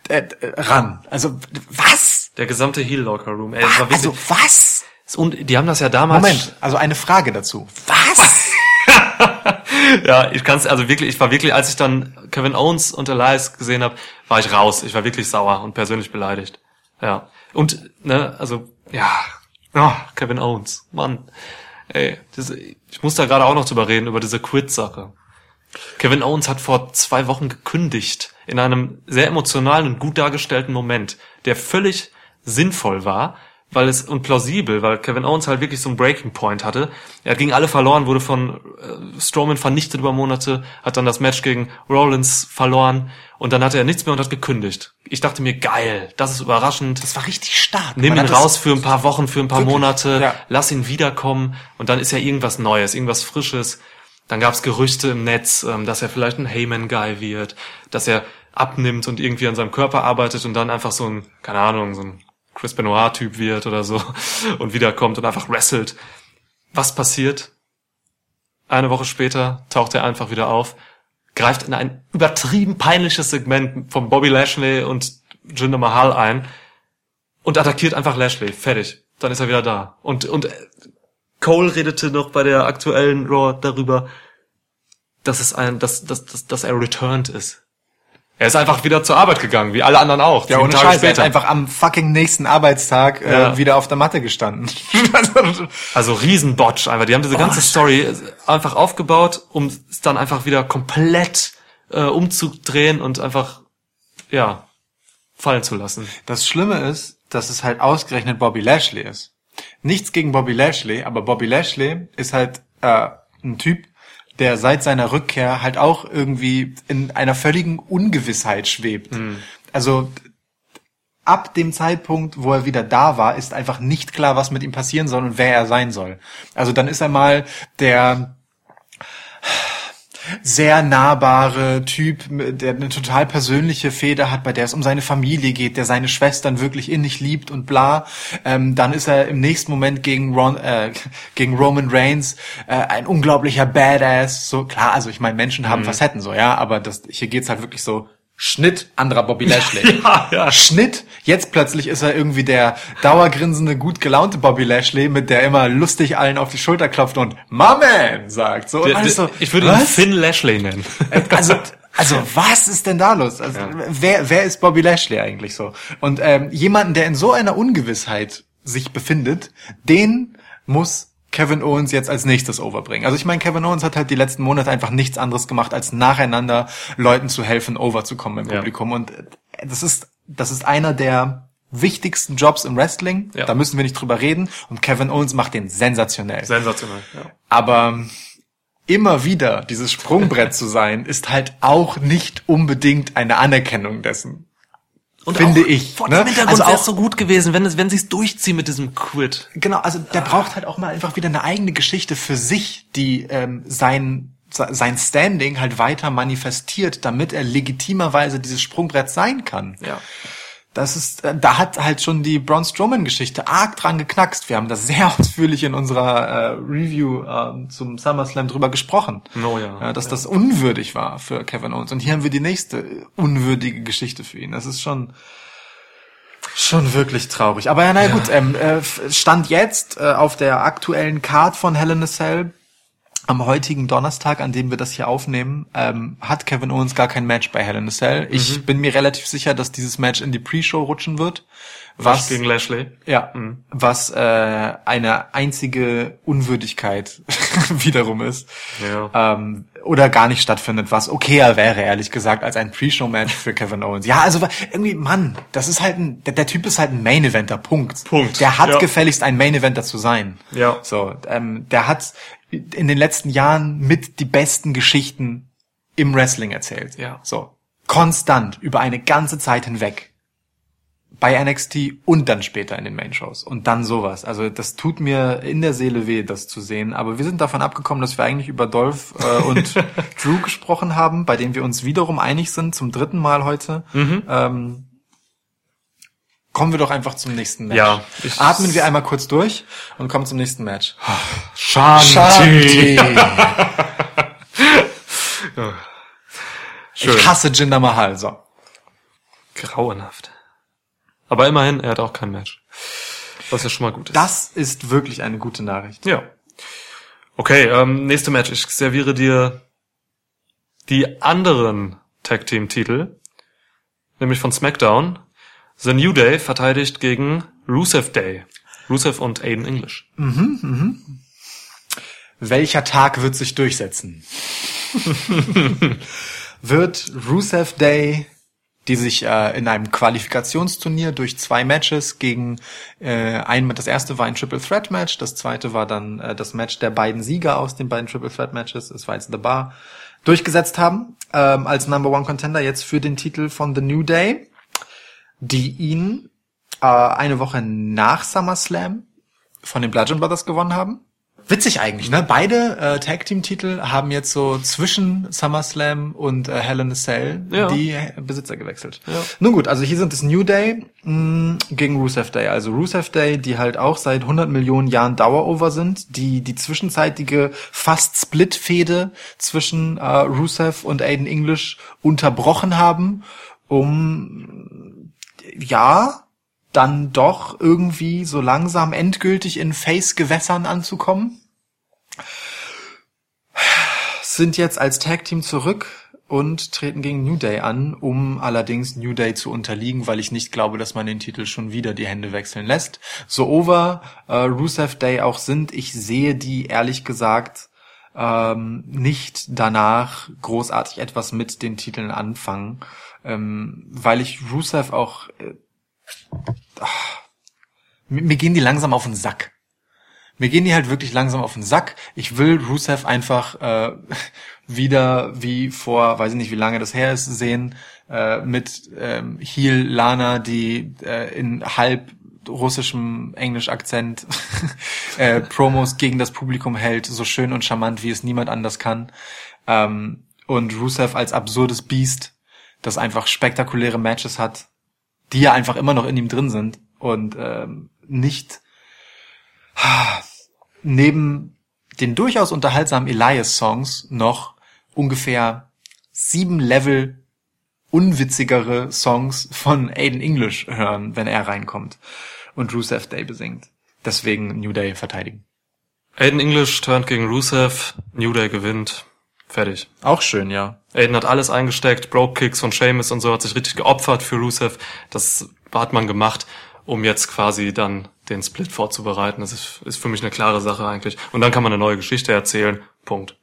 äh, äh, ran. Also was? Der gesamte Heel Locker Room. Ey, das war wirklich, Also was? Und die haben das ja damals. Moment, also eine Frage dazu. Was? Ja, ich kann's also wirklich, ich war wirklich, als ich dann Kevin Owens und Elias gesehen habe, war ich raus. Ich war wirklich sauer und persönlich beleidigt. Ja. Und, ne, also, ja, oh, Kevin Owens, Mann. Ey, das, ich muss da gerade auch noch drüber reden, über diese Quit-Sache. Kevin Owens hat vor zwei Wochen gekündigt, in einem sehr emotionalen und gut dargestellten Moment, der völlig sinnvoll war, weil es und plausibel, weil Kevin Owens halt wirklich so einen Breaking Point hatte. Er hat gegen alle verloren, wurde von äh, Strowman vernichtet über Monate, hat dann das Match gegen Rollins verloren und dann hatte er nichts mehr und hat gekündigt. Ich dachte mir, geil, das ist überraschend. Das war richtig stark. Nimm ihn raus für ein paar Wochen, für ein paar Wirklich, Monate, ja. lass ihn wiederkommen und dann ist ja irgendwas Neues, irgendwas Frisches. Dann gab's Gerüchte im Netz, ähm, dass er vielleicht ein Heyman-Guy wird, dass er abnimmt und irgendwie an seinem Körper arbeitet und dann einfach so ein, keine Ahnung, so ein Chris Benoit-Typ wird oder so und wiederkommt und einfach wrestelt. Was passiert? Eine Woche später taucht er einfach wieder auf, greift in ein übertrieben peinliches Segment von Bobby Lashley und Jinder Mahal ein und attackiert einfach Lashley. Fertig. Dann ist er wieder da. Und, und Cole redete noch bei der aktuellen Raw darüber, dass es ein, dass, dass, dass, dass er returned ist. Er ist einfach wieder zur Arbeit gegangen, wie alle anderen auch. Ja, ohne Tage Scheiß, er ist später. einfach am fucking nächsten Arbeitstag äh, Ja. wieder auf der Matte gestanden. Also Riesenbotch einfach. Die haben diese ganze Story einfach aufgebaut, um es dann einfach wieder komplett äh, umzudrehen und einfach, ja, fallen zu lassen. das Schlimme ist, dass es halt ausgerechnet Bobby Lashley ist. Nichts gegen Bobby Lashley, aber Bobby Lashley ist halt äh, ein Typ, der seit seiner Rückkehr halt auch irgendwie in einer völligen Ungewissheit schwebt. Also ab dem Zeitpunkt, wo er wieder da war, ist einfach nicht klar, was mit ihm passieren soll und wer er sein soll. Also dann ist er mal der sehr nahbare Typ, der eine total persönliche Feder hat, bei der es um seine Familie geht, der seine Schwestern wirklich innig liebt und bla. Ähm, dann ist er im nächsten Moment gegen, Ron, äh, gegen Roman Reigns äh, ein unglaublicher Badass. So klar, also ich meine, Menschen haben Facetten so, ja, aber das hier geht's halt wirklich so. Schnitt, anderer Bobby Lashley. Ja, ja. Schnitt, jetzt plötzlich ist er irgendwie der dauergrinsende, gut gelaunte Bobby Lashley, mit der immer lustig allen auf die Schulter klopft und My Man sagt. So, und Der, alles so, der, ich würde ihn was? Finn Lashley nennen. Also, also was ist denn da los? Also, wer, wer ist Bobby Lashley eigentlich so? Und ähm, jemanden, der in so einer Ungewissheit sich befindet, den muss Kevin Owens jetzt als nächstes overbringen. Also ich meine, Kevin Owens hat halt die letzten Monate einfach nichts anderes gemacht, als nacheinander Leuten zu helfen, overzukommen im Ja. Publikum. Und das ist, das ist einer der wichtigsten Jobs im Wrestling. Ja. Da müssen wir nicht drüber reden. Und Kevin Owens macht den sensationell. Sensationell. Ja. Aber immer wieder dieses Sprungbrett zu sein, ist halt auch nicht unbedingt eine Anerkennung dessen. Finde ich. Vor ne? dem Hintergrund Also wäre auch- es so gut gewesen, wenn es, wenn sie es durchziehen mit diesem Quit. Genau, also der braucht halt auch mal einfach wieder eine eigene Geschichte für sich, die ähm, sein sein Standing halt weiter manifestiert, damit er legitimerweise dieses Sprungbrett sein kann. Ja. Das ist, äh, da hat halt schon die Braun Strowman-Geschichte arg dran geknackst. Wir haben das sehr ausführlich in unserer äh, Review ähm, zum SummerSlam drüber gesprochen. Oh ja. dass das unwürdig war für Kevin Owens. Und hier haben wir die nächste unwürdige Geschichte für ihn. Das ist schon schon wirklich traurig. Aber ja, na gut, ähm, äh, stand jetzt äh, auf der aktuellen Card von Hell in a Cell am heutigen Donnerstag, an dem wir das hier aufnehmen, ähm, hat Kevin Owens gar kein Match bei Hell in a Cell. Ich bin mir relativ sicher, dass dieses Match in die Pre-Show rutschen wird. Was Gegen Lashley. ja, was äh, eine einzige Unwürdigkeit wiederum ist. Ja. Ähm, oder gar nicht stattfindet, was okayer wäre, ehrlich gesagt, als ein Pre-Show-Match für Kevin Owens. Ja, also irgendwie, Mann, das ist halt ein, der, der Typ ist halt ein Main-Eventer, Punkt. Punkt, Der hat ja. gefälligst ein Main-Eventer zu sein. Ja. So, ähm, der hat in den letzten Jahren mit die besten Geschichten im Wrestling erzählt. Ja. So. Konstant, über eine ganze Zeit hinweg bei NXT und dann später in den Main-Shows und dann sowas. Also das tut mir in der Seele weh, das zu sehen. Aber wir sind davon abgekommen, dass wir eigentlich über Dolph äh, und Drew gesprochen haben, bei denen wir uns wiederum einig sind, zum dritten Mal heute. Ähm, kommen wir doch einfach zum nächsten Match. Ja, Atmen wir einmal kurz durch und kommen zum nächsten Match. Shanti. Schön. Ich hasse Jinder Mahal. So. Grauenhaft. Aber immerhin, er hat auch kein Match. Was ja schon mal gut ist. Das ist wirklich eine gute Nachricht. Ja. Okay, ähm, nächste Match. Ich serviere dir die anderen Tag Team Titel, nämlich von SmackDown. The New Day verteidigt gegen Rusev Day. Rusev und Aiden English. Welcher Tag wird sich durchsetzen? wird Rusev Day, die sich äh, in einem Qualifikationsturnier durch zwei Matches gegen äh, ein, das erste war ein Triple Threat Match, das zweite war dann äh, das Match der beiden Sieger aus den beiden Triple Threat Matches, es war jetzt The Bar, durchgesetzt haben ähm, als Number One Contender jetzt für den Titel von The New Day, die ihn äh, eine Woche nach SummerSlam von den Bludgeon Brothers gewonnen haben. Witzig eigentlich, ne? Beide äh, Tag Team Titel haben jetzt so zwischen SummerSlam und äh, Hell in a Cell Ja. die Besitzer gewechselt. Nun gut, also hier sind es New Day mh, gegen Rusev Day. Also Rusev Day, die halt auch seit 100 Millionen Jahren Dauerover sind, die die zwischenzeitige fast Split-Fehde zwischen äh, Rusev und Aiden English unterbrochen haben, um ja, dann doch irgendwie so langsam endgültig in Face-Gewässern anzukommen. Sind jetzt als Tag-Team zurück und treten gegen New Day an, um allerdings New Day zu unterliegen, weil ich nicht glaube, dass man den Titel schon wieder die Hände wechseln lässt. So over äh, Rusev Day auch sind, ich sehe die ehrlich gesagt ähm, nicht danach großartig etwas mit den Titeln anfangen, ähm, weil ich Rusev auch äh, mir, mir gehen die langsam auf den Sack. Mir gehen die halt wirklich langsam auf den Sack. Ich will Rusev einfach äh, wieder wie vor, weiß ich nicht, wie lange das her ist, sehen äh, mit ähm, Heel Lana, die äh, in halb russischem Englisch-Akzent äh, Promos gegen das Publikum hält, so schön und charmant, wie es niemand anders kann. Ähm, und Rusev als absurdes Biest, das einfach spektakuläre Matches hat, die ja einfach immer noch in ihm drin sind und ähm, nicht neben den durchaus unterhaltsamen Elias-Songs noch ungefähr sieben Level unwitzigere Songs von Aiden English hören, wenn er reinkommt und Rusev Day besingt. Deswegen New Day verteidigen. Aiden English turnt gegen Rusev. New Day gewinnt. Fertig. Auch schön, ja. Aiden hat alles eingesteckt, Broke Kicks von Sheamus und so, hat sich richtig geopfert für Rusev. Das hat man gemacht, um jetzt quasi dann den Split vorzubereiten. Das ist, ist für mich eine klare Sache eigentlich. Und dann kann man eine neue Geschichte erzählen. Punkt.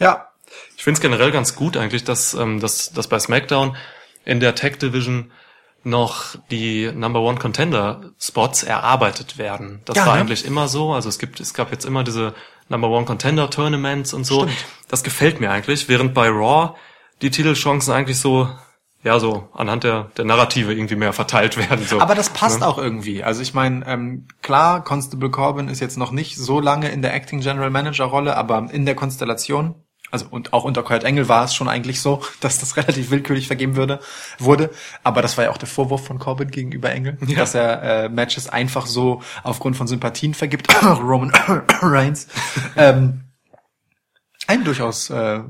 Ja, Ich finde es generell ganz gut eigentlich, dass, ähm, dass, dass bei SmackDown in der Tag Division noch die Number One Contender Spots erarbeitet werden. Das Ja, war ne? eigentlich immer so. Also es gibt, es gab jetzt immer diese Number One Contender Tournaments und so. Stimmt. Das gefällt mir eigentlich, während bei Raw die Titelchancen eigentlich so, ja, so anhand der, der Narrative irgendwie mehr verteilt werden. So. Aber das passt Ne? auch irgendwie. Also ich meine, ähm, klar, Constable Corbin ist jetzt noch nicht so lange in der Acting General Manager Rolle, aber in der Konstellation, also und auch unter Kurt Engel war es schon eigentlich so, dass das relativ willkürlich vergeben würde, wurde. Aber das war ja auch der Vorwurf von Corbin gegenüber Engel, Ja. dass er äh, Matches einfach so aufgrund von Sympathien vergibt. Roman Reigns. ähm, ein durchaus äh,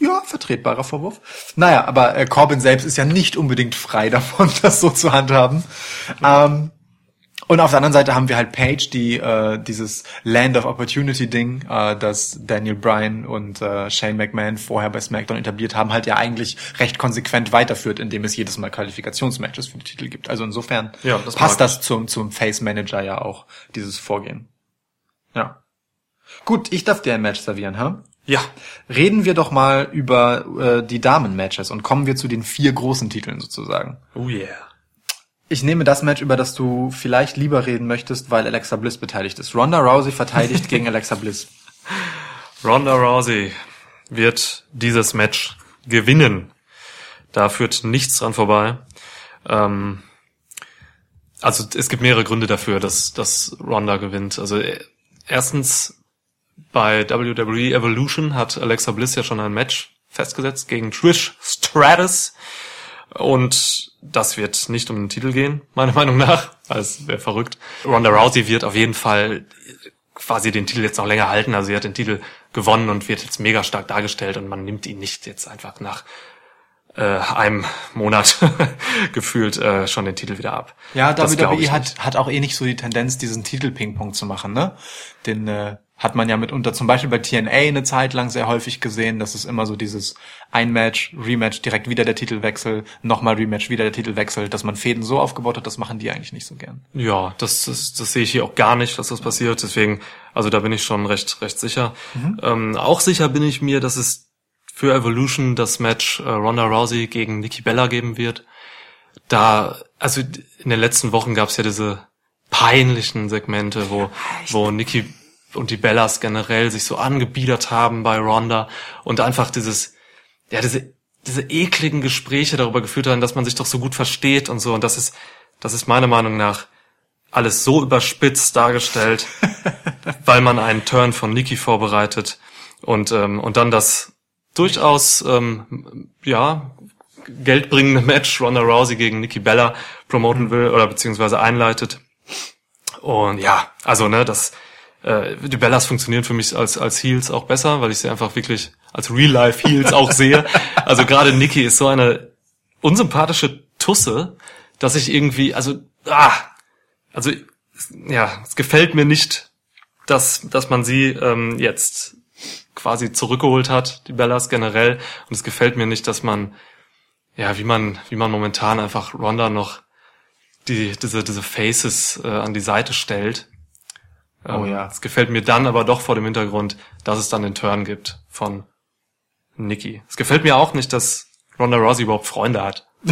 ja, vertretbarer Vorwurf. Naja, aber äh, Corbin selbst ist ja nicht unbedingt frei davon, das so zu handhaben. Ähm, und auf der anderen Seite haben wir halt Paige, die äh, dieses Land of Opportunity Ding, äh, das Daniel Bryan und äh, Shane McMahon vorher bei SmackDown etabliert haben, halt ja eigentlich recht konsequent weiterführt, indem es jedes Mal Qualifikationsmatches für die Titel gibt. Also insofern Ja, das passt das zum, zum Face Manager ja auch, dieses Vorgehen. Ja. Gut, ich darf dir ein Match servieren, ha? Ja. Reden wir doch mal über äh, die Damen-Matches und kommen wir zu den vier großen Titeln sozusagen. Oh yeah. Ich nehme das Match, über das du vielleicht lieber reden möchtest, weil Alexa Bliss beteiligt ist. Ronda Rousey verteidigt gegen Alexa Bliss. Ronda Rousey wird dieses Match gewinnen. Da führt nichts dran vorbei. Ähm, also es gibt mehrere Gründe dafür, dass, dass Ronda gewinnt. Also äh, erstens bei WWE Evolution hat Alexa Bliss ja schon ein Match festgesetzt gegen Trish Stratus. Und das wird nicht um den Titel gehen, meiner Meinung nach. Das wäre verrückt. Ronda Rousey wird auf jeden Fall quasi den Titel jetzt noch länger halten. Also sie hat den Titel gewonnen und wird jetzt mega stark dargestellt und man nimmt ihn nicht jetzt einfach nach äh, einem Monat gefühlt äh, schon den Titel wieder ab. Ja, WWE hat, hat auch eh nicht so die Tendenz, diesen Titel-Ping-Pong zu machen, ne? Den äh, hat man ja mitunter zum Beispiel bei TNA eine Zeit lang sehr häufig gesehen. Das ist immer so dieses ein Match, Rematch, direkt wieder der Titelwechsel, nochmal Rematch, wieder der Titelwechsel, dass man Fäden so aufgebaut hat, das machen die eigentlich nicht so gern. Ja, das, das, das sehe ich hier auch gar nicht, dass das passiert. Deswegen, also da bin ich schon recht, recht sicher. Ähm, auch sicher bin ich mir, dass es für Evolution das Match äh, Ronda Rousey gegen Nikki Bella geben wird. Da, also in den letzten Wochen gab es ja diese peinlichen Segmente, wo, wo Nikki und die Bellas generell sich so angebiedert haben bei Ronda und einfach dieses, ja, diese, diese ekligen Gespräche darüber geführt haben, dass man sich doch so gut versteht und so. Und das ist, das ist meiner Meinung nach alles so überspitzt dargestellt, weil man einen Turn von Nikki vorbereitet und, ähm, und dann das durchaus, ähm, ja, geldbringende Match Ronda Rousey gegen Nikki Bella promoten will oder beziehungsweise einleitet. Und ja, also, ne, das, äh, die Bellas funktionieren für mich als, als Heels auch besser, weil ich sie einfach wirklich als Real-Life-Heels auch sehe. Also gerade Nikki ist so eine unsympathische Tusse, dass ich irgendwie, also, ah, also, ja, es gefällt mir nicht, dass, dass man sie ähm, jetzt quasi zurückgeholt hat, die Bellas generell. Und es gefällt mir nicht, dass man, ja, wie man, wie man momentan einfach Ronda noch die, diese, diese Faces äh, an die Seite stellt. Oh ja. Es gefällt mir dann aber doch vor dem Hintergrund, dass es dann den Turn gibt von Nikki. Es gefällt mir auch nicht, dass Ronda Rousey überhaupt Freunde hat.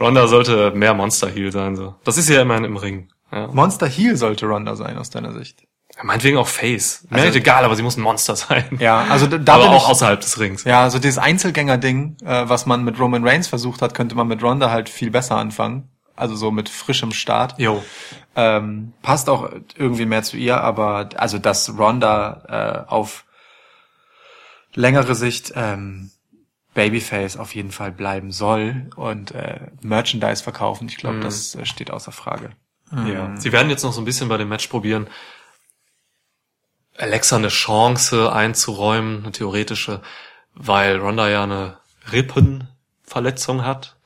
Ronda sollte mehr Monster Heel sein, so. Das ist ja immerhin im Ring. Ja. Monster Heel sollte Ronda sein, aus deiner Sicht. Meinetwegen auch Face. Mir Also- ist egal, aber sie muss ein Monster sein. Ja, also da, da aber bin auch ich, außerhalb des Rings. Ja, also dieses Einzelgänger-Ding, äh, was man mit Roman Reigns versucht hat, könnte man mit Ronda halt viel besser anfangen. Also so mit frischem Start. Jo. Ähm, passt auch irgendwie mehr zu ihr, aber also dass Ronda äh, auf längere Sicht ähm, Babyface auf jeden Fall bleiben soll und äh, Merchandise verkaufen, ich glaube, das äh, steht außer Frage. Ja. Sie werden jetzt noch so ein bisschen bei dem Match probieren, Alexa eine Chance einzuräumen, eine theoretische, weil Ronda ja eine Rippenverletzung hat.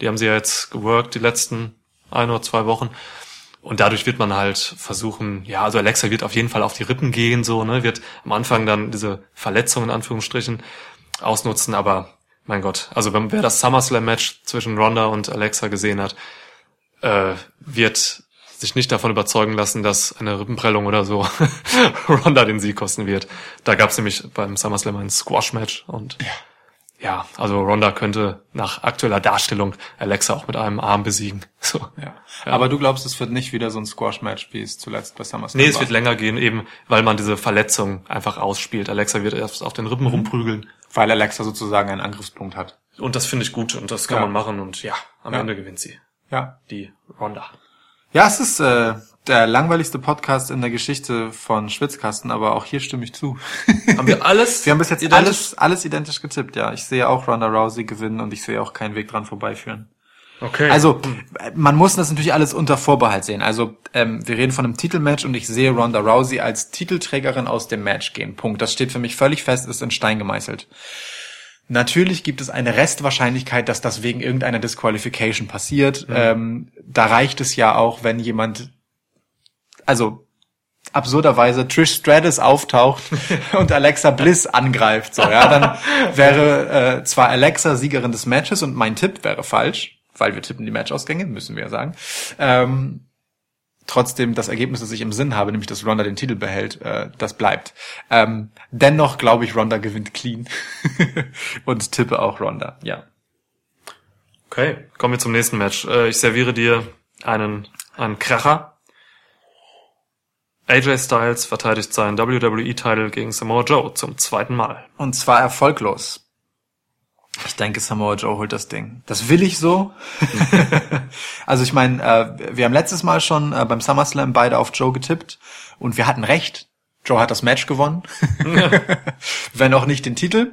Die haben sie ja jetzt geworkt die letzten ein oder zwei Wochen. Und dadurch wird man halt versuchen, ja, also Alexa wird auf jeden Fall auf die Rippen gehen, so, ne, wird am Anfang dann diese Verletzung in Anführungsstrichen ausnutzen, aber mein Gott, also wenn, wer das SummerSlam-Match zwischen Ronda und Alexa gesehen hat, äh, wird sich nicht davon überzeugen lassen, dass eine Rippenprellung oder so Ronda den Sieg kosten wird. Da gab es nämlich beim SummerSlam ein Squash-Match und ja, also Ronda könnte nach aktueller Darstellung Alexa auch mit einem Arm besiegen. So. Ja. Aber du glaubst, es wird nicht wieder so ein Squash-Match, wie es zuletzt bei SummerSlam Nee, es war? wird länger gehen, eben weil man diese Verletzung einfach ausspielt. Alexa wird erst auf den Rippen rumprügeln. Weil Alexa sozusagen einen Angriffspunkt hat. Und das finde ich gut und das kann Ja. man machen und ja, am Ja. Ende gewinnt sie. Ja. Die Ronda. Ja, es ist äh, der langweiligste Podcast in der Geschichte von Schwitzkasten, aber auch hier stimme ich zu. Haben wir alles? Wir haben bis jetzt identisch? alles, alles identisch getippt, ja. Ich sehe auch Ronda Rousey gewinnen und ich sehe auch keinen Weg dran vorbeiführen. Okay. Also, äh, man muss das natürlich alles unter Vorbehalt sehen. Also, ähm, wir reden von einem Titelmatch und ich sehe Ronda Rousey als Titelträgerin aus dem Match gehen. Punkt. Das steht für mich völlig fest, ist in Stein gemeißelt. Natürlich gibt es eine Restwahrscheinlichkeit, dass das wegen irgendeiner Disqualification passiert. Ähm, da reicht es ja auch, wenn jemand, also absurderweise Trish Stratus auftaucht und Alexa Bliss angreift. So, ja, dann wäre äh, zwar Alexa Siegerin des Matches und mein Tipp wäre falsch, weil wir tippen die Matchausgänge, müssen wir ja sagen. Ähm, trotzdem das Ergebnis, das ich im Sinn habe, nämlich dass Ronda den Titel behält, äh, das bleibt. Ähm, dennoch glaube ich, Ronda gewinnt clean und tippe auch Ronda. Ja. Okay, kommen wir zum nächsten Match. Äh, Ich serviere dir einen, einen Kracher. AJ Styles verteidigt seinen WWE-Titel gegen Samoa Joe zum zweiten Mal. Und zwar erfolglos. Ich denke, Samoa Joe holt das Ding. Das will ich so. also ich meine, äh, wir haben letztes Mal schon äh, beim SummerSlam beide auf Joe getippt und wir hatten recht. Joe hat das Match gewonnen, wenn auch nicht den Titel.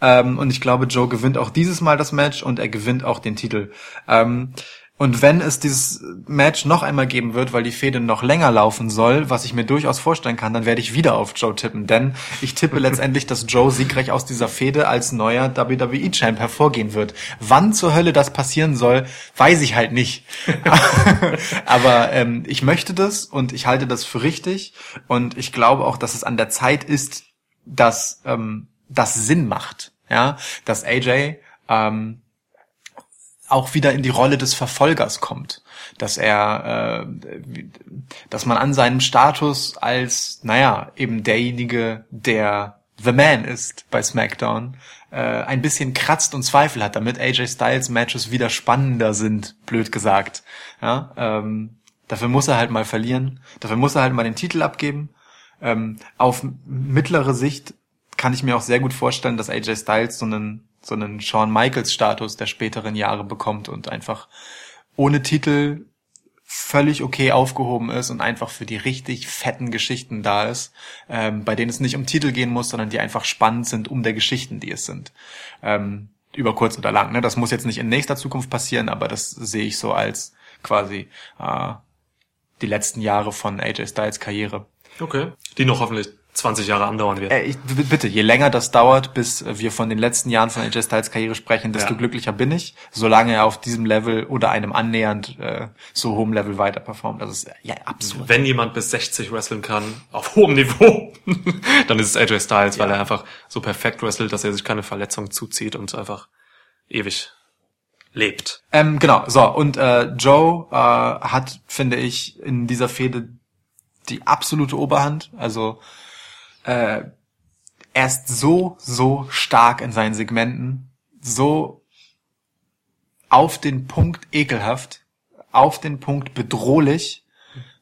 Ähm, und ich glaube, Joe gewinnt auch dieses Mal das Match und er gewinnt auch den Titel. Ähm, und wenn es dieses Match noch einmal geben wird, weil die Fehde noch länger laufen soll, was ich mir durchaus vorstellen kann, dann werde ich wieder auf Joe tippen. Denn ich tippe letztendlich, dass Joe siegreich aus dieser Fehde als neuer WWE-Champ hervorgehen wird. Wann zur Hölle das passieren soll, weiß ich halt nicht. Aber ähm, ich möchte das und ich halte das für richtig. Und ich glaube auch, dass es an der Zeit ist, dass ähm, das Sinn macht. Ja, dass AJ ähm, auch wieder in die Rolle des Verfolgers kommt, dass er, äh, dass man an seinem Status als, naja, eben derjenige, der The Man ist bei SmackDown, äh, ein bisschen kratzt und Zweifel hat, damit AJ Styles Matches wieder spannender sind, blöd gesagt. Ja, ähm, dafür muss er halt mal verlieren, dafür muss er halt mal den Titel abgeben. Ähm, auf mittlere Sicht kann ich mir auch sehr gut vorstellen, dass AJ Styles so einen so einen Shawn Michaels Status der späteren Jahre bekommt und einfach ohne Titel völlig okay aufgehoben ist und einfach für die richtig fetten Geschichten da ist, ähm, bei denen es nicht um Titel gehen muss, sondern die einfach spannend sind um der Geschichten, die es sind. Ähm, über kurz oder lang. Ne? Das muss jetzt nicht in nächster Zukunft passieren, aber das sehe ich so als quasi äh, die letzten Jahre von AJ Styles Karriere. Okay. Die noch hoffentlich 20 Jahre andauern wird. Äh, ich, bitte, je länger das dauert, bis wir von den letzten Jahren von AJ Styles Karriere sprechen, desto Ja. glücklicher bin ich, solange er auf diesem Level oder einem annähernd äh, so hohem Level weiter performt. Das ist ja absurd. Wenn jemand bis 60 wresteln kann, auf hohem Niveau, dann ist es AJ Styles, weil Ja. er einfach so perfekt wrestelt, dass er sich keine Verletzung zuzieht und einfach ewig lebt. Ähm, genau, so, und äh, Joe äh, hat, finde ich, in dieser Fehde die absolute Oberhand. Also äh, er ist so, so stark in seinen Segmenten, so auf den Punkt ekelhaft, auf den Punkt bedrohlich,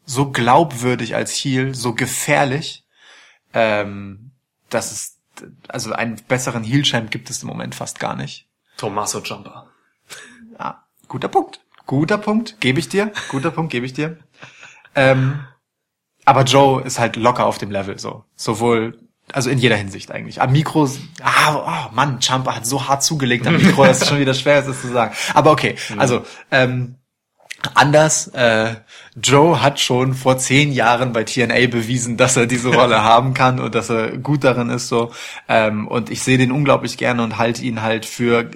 so glaubwürdig als Heel, so gefährlich, ähm, dass es, also einen besseren Heel-Champ gibt es im Moment fast gar nicht. Tommaso Jumper. Ja, guter Punkt. Guter Punkt, gebe ich dir. Guter Punkt, gebe ich dir. Ähm, aber Joe ist halt locker auf dem Level, so. Sowohl, also in jeder Hinsicht eigentlich. Am Mikro, ah, oh Mann, Champa hat so hart zugelegt am Mikro, dass es schon wieder schwer ist, das zu sagen. Aber okay, also, ähm, anders, äh, Joe hat schon vor zehn Jahren bei TNA bewiesen, dass er diese Rolle haben kann und dass er gut darin ist, so. Ähm, und ich sehe den unglaublich gerne und halte ihn halt für,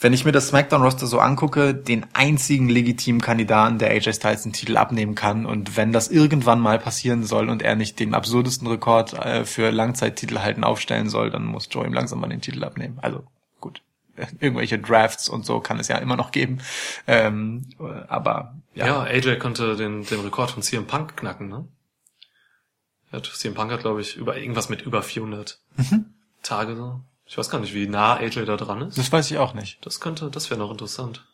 wenn ich mir das SmackDown-Roster so angucke, den einzigen legitimen Kandidaten, der AJ Styles den Titel abnehmen kann. Und wenn das irgendwann mal passieren soll und er nicht den absurdesten Rekord äh, für Langzeittitel halten aufstellen soll, dann muss Joe ihm langsam mal den Titel abnehmen. Also gut, irgendwelche Drafts und so kann es ja immer noch geben. Ähm, aber ja, Ja, AJ konnte den, den Rekord von CM Punk knacken, ne? CM Punk hat, glaube ich, über irgendwas mit über 400 Mhm. Tage so. Ich weiß gar nicht, wie nah AJ da dran ist. Das weiß ich auch nicht. Das könnte, das wäre noch interessant.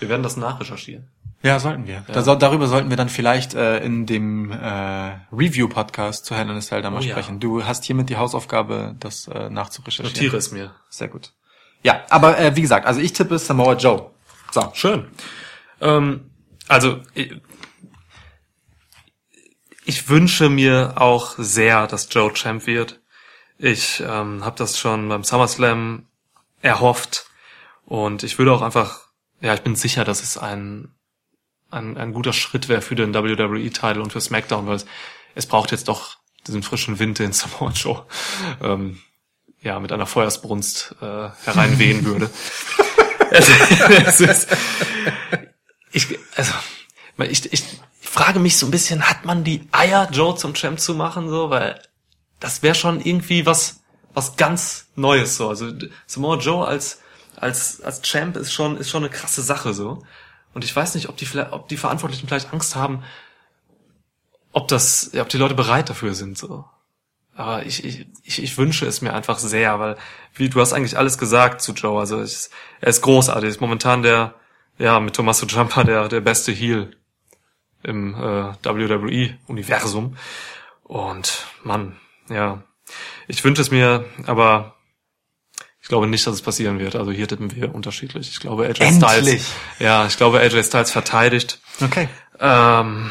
Wir werden das nachrecherchieren. Ja, sollten wir. Da, soll- darüber sollten wir dann vielleicht äh, in dem äh, Review-Podcast zu Hell in a Cell da mal Oh ja. sprechen. Du hast hiermit die Hausaufgabe, das äh, nachzurecherchieren. Notiere es mir. Sehr gut. Ja, aber äh, wie gesagt, also ich tippe Samoa Joe. So. Schön. Ähm, also, ich, ich wünsche mir auch sehr, dass Joe Champ wird. Ich ähm, habe das schon beim SummerSlam erhofft und ich würde auch einfach, ja, ich bin sicher, dass es ein ein, ein guter Schritt wäre für den WWE-Title und für SmackDown, weil es, es braucht jetzt doch diesen frischen Wind, den Samoa Joe ähm, ja mit einer Feuersbrunst äh, hereinwehen würde. es ist, ich, also, ich, ich frage mich so ein bisschen, hat man die Eier, Joe zum Champ zu machen, so, weil das wäre schon irgendwie was, was ganz Neues, so. Also Samoa Joe als, als, als Champ ist schon, ist schon eine krasse Sache, so. Und ich weiß nicht, ob die, vielleicht, ob die Verantwortlichen vielleicht Angst haben, ob das, ja, ob die Leute bereit dafür sind, so. Aber ich, ich, ich, ich wünsche es mir einfach sehr, weil, wie du hast eigentlich alles gesagt zu Joe. Also ich, er ist großartig. Ist momentan der, ja, mit Tommaso Ciampa der, der beste Heel im äh, WWE-Universum. Und Mann, ja, ich wünsche es mir, aber ich glaube nicht, dass es passieren wird. Also hier tippen wir unterschiedlich. Ich glaube, AJ Endlich. Styles, ja, ich glaube, AJ Styles verteidigt. Okay. Ähm,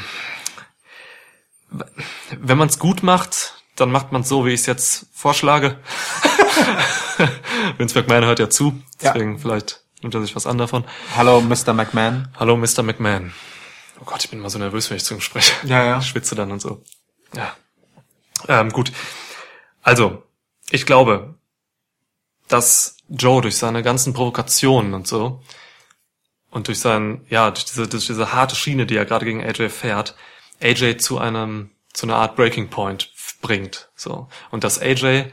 wenn man es gut macht, dann macht man es so, wie ich es jetzt vorschlage. Vince McMahon hört ja zu, Ja. deswegen vielleicht nimmt er sich was an davon. Hallo, Mr. McMahon. Hallo, Mr. McMahon. Oh Gott, ich bin immer so nervös, wenn ich zu ihm spreche. Ja, ja. Ich schwitze dann und so. Ja. Ähm, gut. Also, ich glaube, dass Joe durch seine ganzen Provokationen und so und durch sein, ja, durch diese, durch diese harte Schiene, die er gerade gegen AJ fährt, AJ zu einem, zu einer Art Breaking Point bringt, so. Und dass AJ,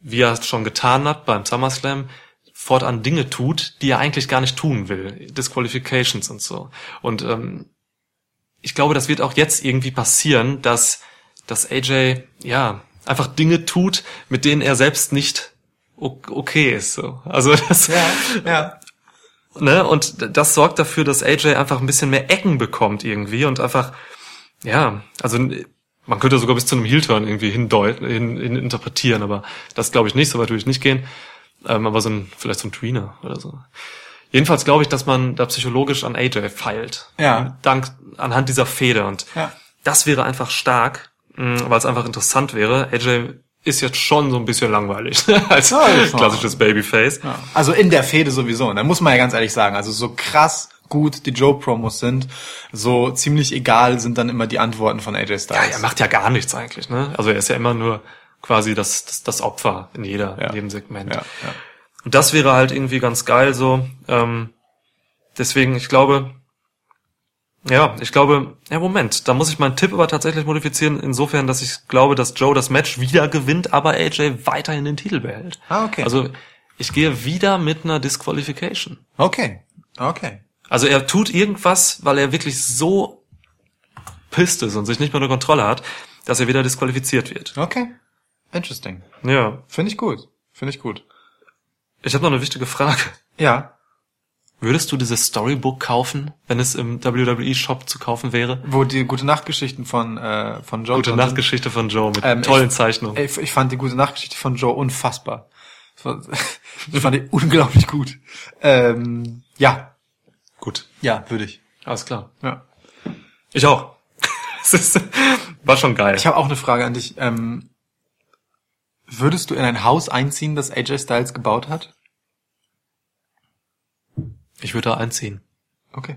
wie er es schon getan hat beim SummerSlam, fortan Dinge tut, die er eigentlich gar nicht tun will. Disqualifications und so. Und ähm, ich glaube, das wird auch jetzt irgendwie passieren, dass, dass AJ, ja, einfach Dinge tut, mit denen er selbst nicht okay ist. So. Also das, Ja. ne, und das sorgt dafür, dass AJ einfach ein bisschen mehr Ecken bekommt irgendwie und einfach, ja, also man könnte sogar bis zu einem Heel-Turn irgendwie hindeuten, hin, hin interpretieren, aber das glaube ich nicht, so weit würde ich nicht gehen. Ähm, aber so ein, vielleicht so ein Tweener oder so. Jedenfalls glaube ich, dass man da psychologisch an AJ feilt. Ja. Dank, anhand dieser Fehde und Ja. das wäre einfach stark, weil es einfach interessant wäre. AJ ist jetzt schon so ein bisschen langweilig als Ja, klassisches Babyface. Ja. Also in der Fehde sowieso. Und da muss man ja ganz ehrlich sagen, also so krass gut die Joe-Promos sind, so ziemlich egal sind dann immer die Antworten von AJ Ja, Styles. er macht ja gar nichts eigentlich, ne? Also er ist ja immer nur quasi das, das, das Opfer in jeder, Ja. in jedem Segment. ja, ja. Und das wäre halt irgendwie ganz geil so. Ähm, deswegen, ich glaube, ja, ich glaube, ja, Moment, da muss ich meinen Tipp aber tatsächlich modifizieren, insofern, dass ich glaube, dass Joe das Match wieder gewinnt, aber AJ weiterhin den Titel behält. Ah, okay. Also ich gehe wieder mit einer Disqualification. Okay. Okay. Also er tut irgendwas, weil er wirklich so pisst ist und sich nicht mehr unter Kontrolle hat, dass er wieder disqualifiziert wird. Okay. Interesting. Ja. Finde ich gut. Finde ich gut. Ich habe noch eine wichtige Frage. Ja. Würdest du dieses Storybook kaufen, wenn es im WWE-Shop zu kaufen wäre? Wo die gute Nachtgeschichten von äh, von Joe Gute. Nachtgeschichte von Joe mit Ähm, tollen ich- Zeichnungen. Ey, Ich fand die gute Nachtgeschichte von Joe unfassbar. Das war- Ich fand die unglaublich gut. Ähm, ja, Gut, ja, würde ich. alles klar. Ja. Ich auch. Es ist, war schon geil. Ich habe auch eine Frage an dich. Ähm, würdest du in ein Haus einziehen, das AJ Styles gebaut hat? Ich würde da einziehen. Okay.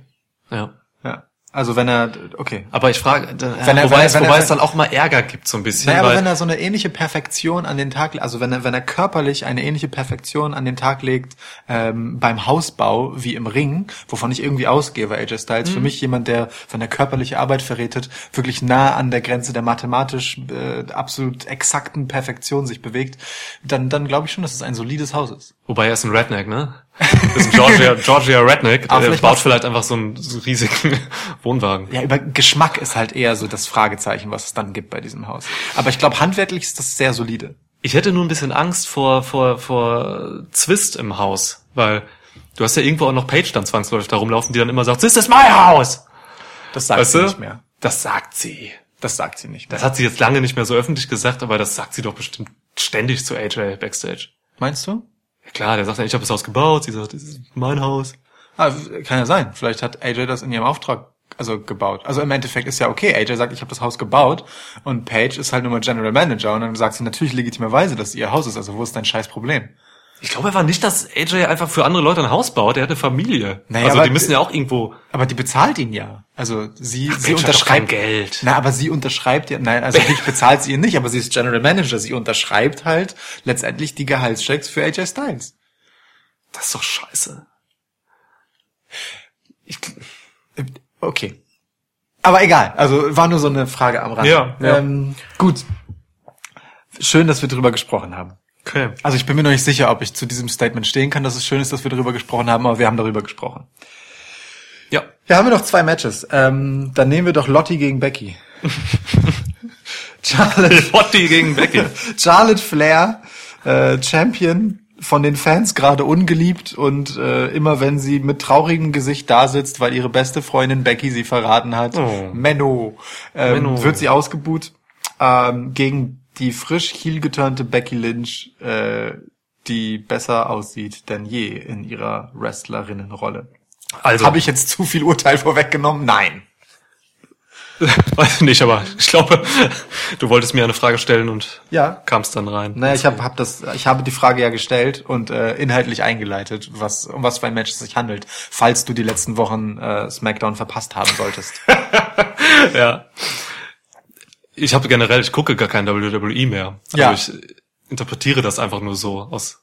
Ja. Ja. Also wenn er, okay. Aber ich frage, Wenn er- wobei, wenn es, wenn er- wobei es dann auch mal Ärger gibt so ein bisschen. Naja, aber wenn er so eine ähnliche Perfektion an den Tag, also wenn er, wenn er körperlich eine ähnliche Perfektion an den Tag legt ähm, beim Hausbau wie im Ring, wovon ich irgendwie ausgehe, weil AJ Styles Mhm. für mich jemand, der von der körperliche Arbeit verrätet, wirklich nah an der Grenze der mathematisch äh, absolut exakten Perfektion sich bewegt, dann, dann glaube ich schon, dass es ein solides Haus ist. wobei er ist ein Redneck, ne? Das ist ein Georgia, Georgia Redneck. Aber Der baut vielleicht einfach so einen, so einen riesigen Wohnwagen. Ja, über Geschmack ist halt eher so das Fragezeichen, was es dann gibt bei diesem Haus. Aber ich glaube, handwerklich ist das sehr solide. Ich hätte nur ein bisschen Angst vor, vor, vor Zwist im Haus, weil du hast ja irgendwo auch noch Paige dann zwangsläufig da rumlaufen, die dann immer sagt, this is my house! Das sagt Weißt sie du? nicht mehr. Das sagt sie. Das sagt sie nicht mehr. Das hat sie jetzt lange nicht mehr so öffentlich gesagt, aber das sagt sie doch bestimmt ständig zu AJ backstage. Meinst du? Ja klar, der sagt ja, ich habe das Haus gebaut, sie sagt, das ist mein Haus. Ah, kann ja sein. Vielleicht hat AJ das in ihrem Auftrag also gebaut. Also im Endeffekt ist ja okay. AJ sagt, ich habe das Haus gebaut und Paige ist halt nur mal General Manager und dann sagt sie natürlich legitimerweise, dass ihr Haus ist. Also wo ist dein scheiß Problem? Ich glaube einfach nicht, dass AJ einfach für andere Leute ein Haus baut. Er hat eine Familie. Naja, also die müssen ja auch irgendwo. Aber die bezahlt ihn ja. Also sie, sie Paige hat doch unterschreibt Geld. Na, aber sie unterschreibt ja, nein, also nicht bezahlt sie ihn nicht, aber sie ist General Manager. Sie unterschreibt halt letztendlich die Gehaltschecks für AJ Styles. Das ist doch scheiße. Ich, Okay. Aber egal. Also war nur so eine Frage am Rand. Ja, ja. Ähm, gut. Schön, dass wir drüber gesprochen haben. Okay. Also ich bin mir noch nicht sicher, ob ich zu diesem Statement stehen kann, dass es schön ist, dass wir darüber gesprochen haben, aber wir haben darüber gesprochen. Ja. Wir haben noch zwei Matches. Ähm, dann nehmen wir doch Lottie gegen Becky. Charlotte, Lotti gegen Becky. Charlotte Flair, äh, Champion, von den Fans gerade ungeliebt und äh, immer wenn sie mit traurigem Gesicht da sitzt, weil ihre beste Freundin Becky sie verraten hat, Oh. Menno, ähm, Menno. wird sie ausgebuht ähm, gegen die frisch heel Becky Lynch, äh, die besser aussieht denn je in ihrer Wrestlerinnenrolle. Also, Habe ich jetzt zu viel Urteil vorweggenommen? Nein. weiß ich nicht, aber ich glaube, du wolltest mir eine Frage stellen und Ja. kamst dann rein. Naja, ich habe hab das, ich habe die Frage ja gestellt und äh, inhaltlich eingeleitet, was um was für ein Match es sich handelt, falls du die letzten Wochen äh, SmackDown verpasst haben solltest. Ja. Ich habe generell, ich gucke gar kein WWE mehr. Ja. Also ich interpretiere das einfach nur so aus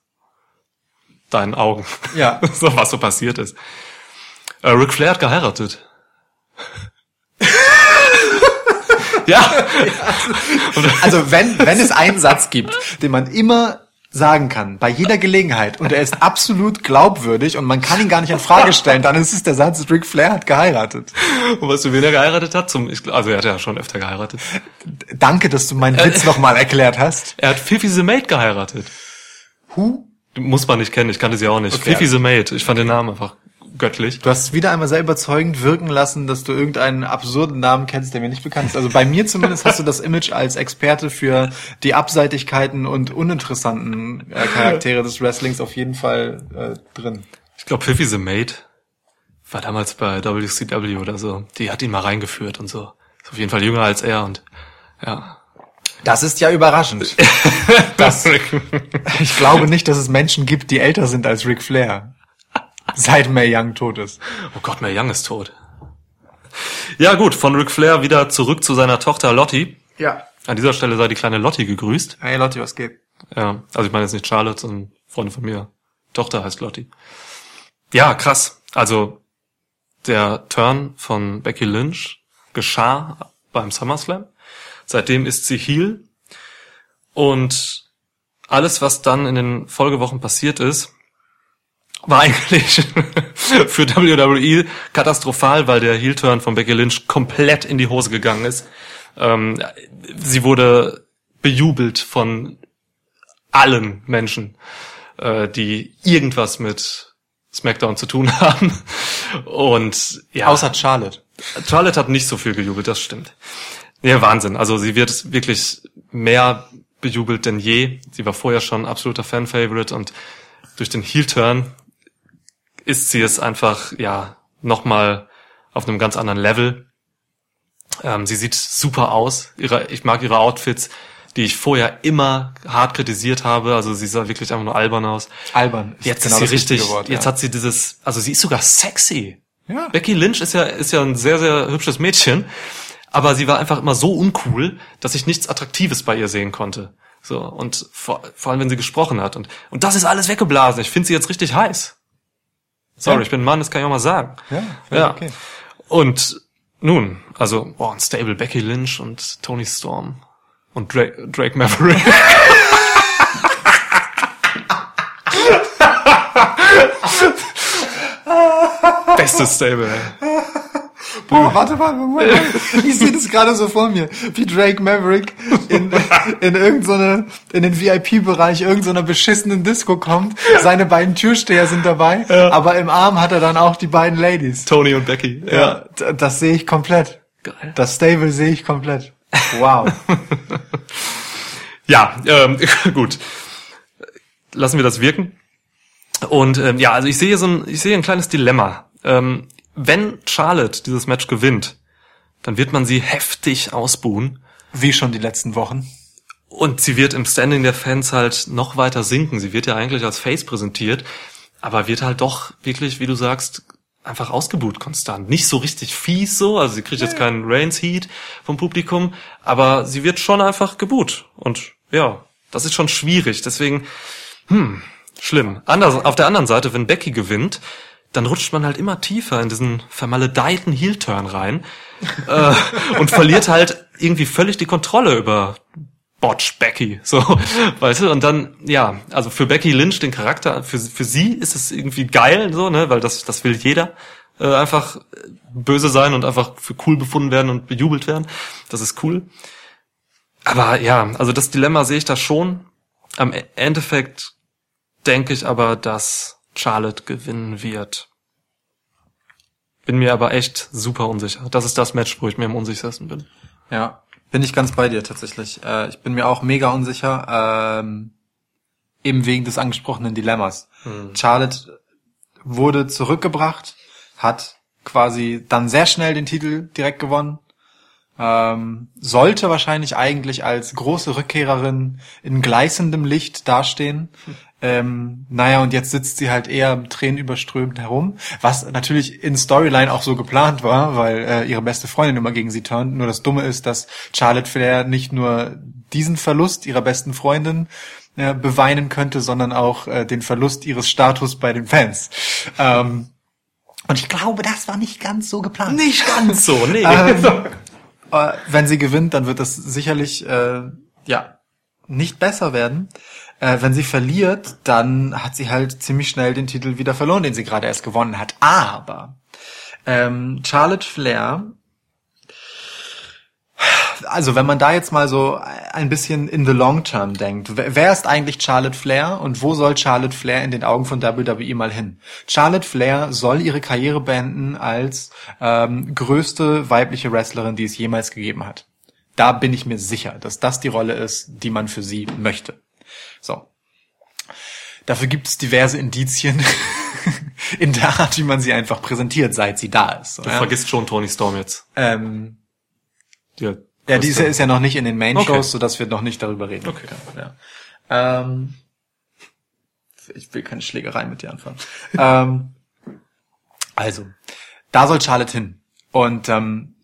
deinen Augen. Ja. so was so passiert ist. Äh, Ric Flair hat geheiratet. ja. Also wenn wenn es einen Satz gibt, den man immer sagen kann, bei jeder Gelegenheit, und er ist absolut glaubwürdig und man kann ihn gar nicht in Frage stellen, dann ist es der Satz, Ric Flair hat geheiratet. Und weißt du, wen er geheiratet hat? Zum, ich, also er hat ja schon öfter geheiratet. Danke, dass du meinen Witz nochmal erklärt hast. Er hat Fifi the Maid geheiratet. Who? Muss man nicht kennen, ich kannte sie auch nicht. Okay. Fifi the Maid, ich fand den Namen einfach göttlich. Du hast wieder einmal sehr überzeugend wirken lassen, dass du irgendeinen absurden Namen kennst, der mir nicht bekannt ist. Also bei mir zumindest hast du das Image als Experte für die Abseitigkeiten und uninteressanten äh, Charaktere des Wrestlings auf jeden Fall äh, drin. Ich glaube, Fifi the Maid war damals bei WCW oder so. Die hat ihn mal reingeführt und so. Ist auf jeden Fall jünger als er und ja. Das ist ja überraschend. Das, ich glaube nicht, dass es Menschen gibt, die älter sind als Ric Flair. Seit Mae Young tot ist. Oh Gott, Mae Young ist tot. Ja gut, von Ric Flair wieder zurück zu seiner Tochter Lottie. Ja. An dieser Stelle sei die kleine Lottie gegrüßt. Hey Lotti, was geht? Ja, also ich meine jetzt nicht Charlotte, sondern Freundin von mir. Tochter heißt Lottie. Ja, krass. Also der Turn von Becky Lynch geschah beim SummerSlam. Seitdem ist sie Heel. Und alles, was dann in den Folgewochen passiert ist, war eigentlich für WWE katastrophal, weil der Heel-Turn von Becky Lynch komplett in die Hose gegangen ist. Ähm, sie wurde bejubelt von allen Menschen, äh, die irgendwas mit SmackDown zu tun haben. Und ja, Außer Charlotte. Charlotte hat nicht so viel gejubelt, das stimmt. Ja, Wahnsinn. Also sie wird wirklich mehr bejubelt denn je. Sie war vorher schon absoluter Fan-Favorite und durch den Heel-Turn ist sie es einfach, ja, nochmal auf einem ganz anderen Level. Ähm, sie sieht super aus. Ihre, ich mag ihre Outfits, die ich vorher immer hart kritisiert habe. Also sie sah wirklich einfach nur albern aus. Albern. Jetzt genau ist sie richtig, Wort, jetzt ja. hat sie dieses, also sie ist sogar sexy. Ja. Becky Lynch ist ja, ist ja ein sehr, sehr hübsches Mädchen, aber sie war einfach immer so uncool, dass ich nichts Attraktives bei ihr sehen konnte. So, und vor, vor allem, wenn sie gesprochen hat. Und, und das ist alles weggeblasen. Ich finde sie jetzt richtig heiß. Sorry, Ja. ich bin ein Mann, das kann ich auch mal sagen. Ja, ja. okay. Und nun, also, boah, ein Stable Becky Lynch und Tony Storm und Drake, Drake Maverick. Bestes Stable. ey. Boah, warte, warte, warte, warte. Ich sehe das gerade so vor mir, wie Drake Maverick in, in irgendeine, in den VIP-Bereich irgendeiner beschissenen Disco kommt. Seine beiden Türsteher sind dabei, aber im Arm hat er dann auch die beiden Ladies. Tony und Becky. Ja, d- das sehe ich komplett. Geil. Das Stable sehe ich komplett. Wow. Ja, ähm, gut. Lassen wir das wirken. Und ähm, ja, also ich sehe so ein, ich sehe ein kleines Dilemma. Ähm, wenn Charlotte dieses Match gewinnt, dann wird man sie heftig ausbuhen Wie schon die letzten Wochen. und sie wird im Standing der Fans halt noch weiter sinken. Sie wird ja eigentlich als Face präsentiert, aber wird halt doch wirklich, wie du sagst, einfach ausgebuht konstant. Nicht so richtig fies so, also sie kriegt jetzt keinen Reigns Heat vom Publikum, aber sie wird schon einfach gebuht. Und ja, das ist schon schwierig. Deswegen, hm, schlimm. Anders, auf der anderen Seite, wenn Becky gewinnt, dann rutscht man halt immer tiefer in diesen vermaledeiten Heel-Turn rein äh, und verliert halt irgendwie völlig die Kontrolle über Botch Becky, so, weißt du, und dann, ja, also für Becky Lynch, den Charakter, für, für sie ist es irgendwie geil, so, ne, weil das, das will jeder, äh, einfach böse sein und einfach für cool befunden werden und bejubelt werden, das ist cool. Aber ja, also das Dilemma sehe ich da schon. Am E- Endeffekt denke ich aber, dass Charlotte gewinnen wird. Bin mir aber echt super unsicher. Das ist das Match, wo ich mir am unsichersten bin. Ja, bin ich ganz bei dir tatsächlich. Äh, ich bin mir auch mega unsicher, ähm, eben wegen des angesprochenen Dilemmas. Charlotte wurde zurückgebracht, hat quasi dann sehr schnell den Titel direkt gewonnen. Ähm, sollte wahrscheinlich eigentlich als große Rückkehrerin in gleißendem Licht dastehen. Ähm, naja, und jetzt sitzt sie halt eher tränenüberströmend herum, was natürlich in Storyline auch so geplant war, weil äh, ihre beste Freundin immer gegen sie turnt. Nur das Dumme ist, dass Charlotte Flair nicht nur diesen Verlust ihrer besten Freundin äh, beweinen könnte, sondern auch äh, den Verlust ihres Status bei den Fans. Ähm, und ich glaube, das war nicht ganz so geplant. Nicht ganz so, nee. Ähm, äh, wenn sie gewinnt, dann wird das sicherlich äh, ja nicht besser werden. Äh, wenn sie verliert, dann hat sie halt ziemlich schnell den Titel wieder verloren, den sie gerade erst gewonnen hat. Aber ähm, Charlotte Flair, also wenn man da jetzt mal so ein bisschen in the long term denkt, wer ist eigentlich Charlotte Flair und wo soll Charlotte Flair in den Augen von WWE mal hin? Charlotte Flair soll ihre Karriere beenden als ähm, größte weibliche Wrestlerin, die es jemals gegeben hat. Da bin ich mir sicher, dass das die Rolle ist, die man für sie möchte. So. Dafür gibt es diverse Indizien in der Art, wie man sie einfach präsentiert, seit sie da ist. Du ja. vergisst schon Tony Storm jetzt. ähm, Ja, ja, diese ist ja noch nicht in den Main-Shows, Okay. sodass wir noch nicht darüber reden Okay. können. Ja. Ähm, ich will keine Schlägerei mit dir anfangen. ähm, also, da soll Charlotte hin. Und ähm,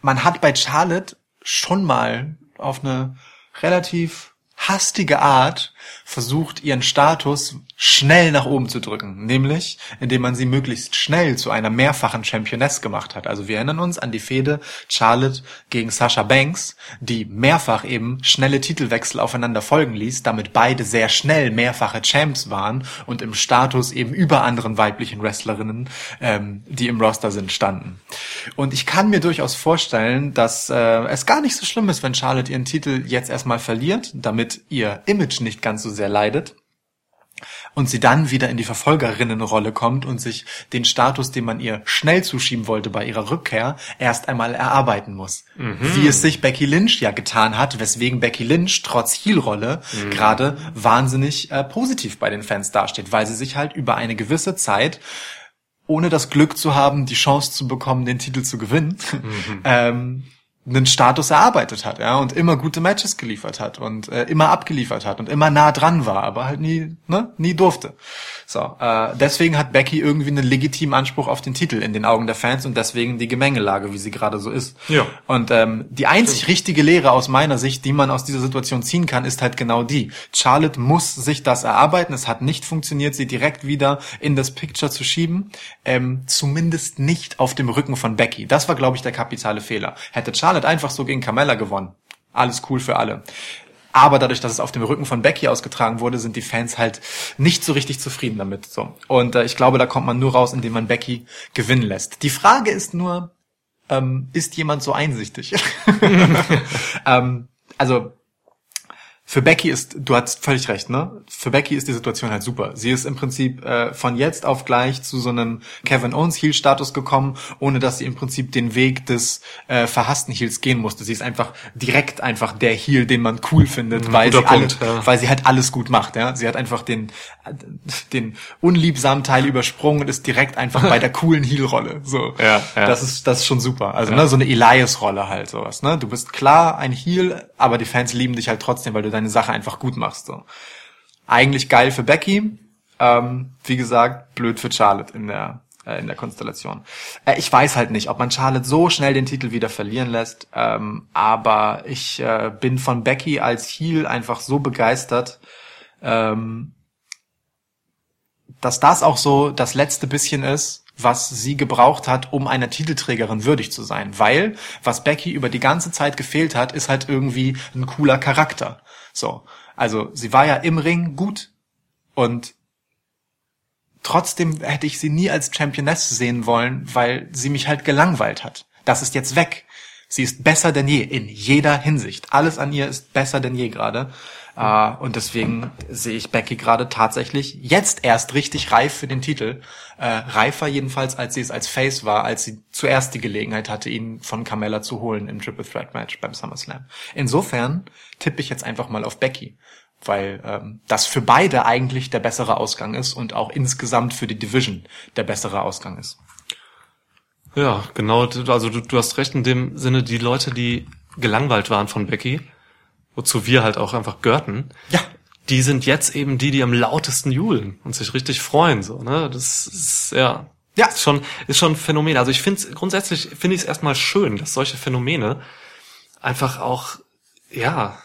man hat bei Charlotte schon mal auf eine relativ hastige Art versucht, ihren Status schnell nach oben zu drücken. Nämlich, indem man sie möglichst schnell zu einer mehrfachen Championess gemacht hat. Also wir erinnern uns an die Fehde Charlotte gegen Sasha Banks, die mehrfach eben schnelle Titelwechsel aufeinander folgen ließ, damit beide sehr schnell mehrfache Champs waren und im Status eben über anderen weiblichen Wrestlerinnen, ähm, die im Roster sind, standen. Und ich kann mir durchaus vorstellen, dass äh, es gar nicht so schlimm ist, wenn Charlotte ihren Titel jetzt erstmal verliert, damit ihr Image nicht ganz so sehr leidet und sie dann wieder in die Verfolgerinnenrolle kommt und sich den Status, den man ihr schnell zuschieben wollte bei ihrer Rückkehr, erst einmal erarbeiten muss. Wie es sich Becky Lynch ja getan hat, weswegen Becky Lynch trotz Heel-Rolle gerade wahnsinnig äh, positiv bei den Fans dasteht, weil sie sich halt über eine gewisse Zeit ohne das Glück zu haben, die Chance zu bekommen, den Titel zu gewinnen, ähm, einen Status erarbeitet hat, ja, und immer gute Matches geliefert hat und äh, immer abgeliefert hat und immer nah dran war, aber halt nie, ne, nie durfte. So, äh, deswegen hat Becky irgendwie einen legitimen Anspruch auf den Titel in den Augen der Fans und deswegen die Gemengelage, wie sie gerade so ist. Ja. Und ähm, die einzig richtige Lehre aus meiner Sicht, die man aus dieser Situation ziehen kann, ist halt genau die. Charlotte muss sich das erarbeiten. Es hat nicht funktioniert, sie direkt wieder in das Picture zu schieben. Ähm, zumindest nicht auf dem Rücken von Becky. Das war, glaube ich, der kapitale Fehler. Hätte Charlotte einfach so gegen Carmella gewonnen. Alles cool für alle. Aber dadurch, dass es auf dem Rücken von Becky ausgetragen wurde, sind die Fans halt nicht so richtig zufrieden damit. So. Und äh, ich glaube, da kommt man nur raus, indem man Becky gewinnen lässt. Die Frage ist nur, ähm, ist jemand so einsichtig? ähm, also für Becky ist, du hast völlig recht, ne? Für Becky ist die Situation halt super. Sie ist im Prinzip äh, von jetzt auf gleich zu so einem Kevin Owens Heel Status gekommen, ohne dass sie im Prinzip den Weg des äh, verhassten Heels gehen musste. Sie ist einfach direkt einfach der Heel, den man cool findet, Mhm, weil sie, guter alle, Punkt, ja. weil sie halt alles gut macht, ja? Sie hat einfach den den unliebsamen Teil übersprungen und ist direkt einfach bei der coolen Heel Rolle. So. Ja, ja. Das ist das ist schon super. Also, ne, so eine Elias Rolle halt sowas, ne? Du bist klar ein Heel, aber die Fans lieben dich halt trotzdem, weil du deine Sache einfach gut machst, so. Eigentlich geil für Becky, ähm, wie gesagt, blöd für Charlotte in der äh, in der Konstellation. Äh, ich weiß halt nicht, ob man Charlotte so schnell den Titel wieder verlieren lässt, ähm, aber ich äh, bin von Becky als Heel einfach so begeistert, ähm, dass das auch so das letzte bisschen ist, was sie gebraucht hat, um einer Titelträgerin würdig zu sein. Weil, was Becky über die ganze Zeit gefehlt hat, ist halt irgendwie ein cooler Charakter. So. Also, sie war ja im Ring gut und trotzdem hätte ich sie nie als Championess sehen wollen, weil sie mich halt gelangweilt hat. Das ist jetzt weg. Sie ist besser denn je, in jeder Hinsicht. Alles an ihr ist besser denn je gerade. Äh, und deswegen sehe ich Becky gerade tatsächlich jetzt erst richtig reif für den Titel. Äh, reifer jedenfalls, als sie es als Face war, als sie zuerst die Gelegenheit hatte, ihn von Carmella zu holen im Triple Threat Match beim SummerSlam. Insofern tippe ich jetzt einfach mal auf Becky weil ähm, das für beide eigentlich der bessere Ausgang ist und auch insgesamt für die Division der bessere Ausgang ist. Ja, genau. Also du, du hast recht in dem Sinne, die Leute, die gelangweilt waren von Becky, wozu wir halt auch einfach gehörten, Ja. die sind jetzt eben die, die am lautesten jubeln und sich richtig freuen. So, ne? Das ist ja, Ja. ist schon, ist schon ein Phänomen. Also ich finde grundsätzlich finde ich es erstmal schön, dass solche Phänomene einfach auch, ja,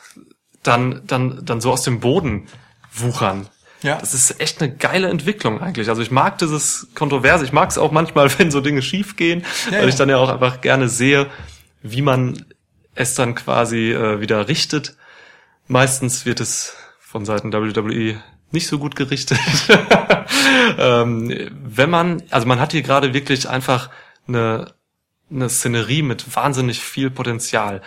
dann, dann, dann so aus dem Boden wuchern. Ja. Das ist echt eine geile Entwicklung eigentlich. Also ich mag dieses Kontroverse. Ich mag es auch manchmal, wenn so Dinge schief gehen, Ja, weil ja. ich dann ja auch einfach gerne sehe, wie man es dann quasi äh, wieder richtet. Meistens wird es von Seiten WWE nicht so gut gerichtet. ähm, wenn man, also man hat hier gerade wirklich einfach eine, eine Szenerie mit wahnsinnig viel Potenzial.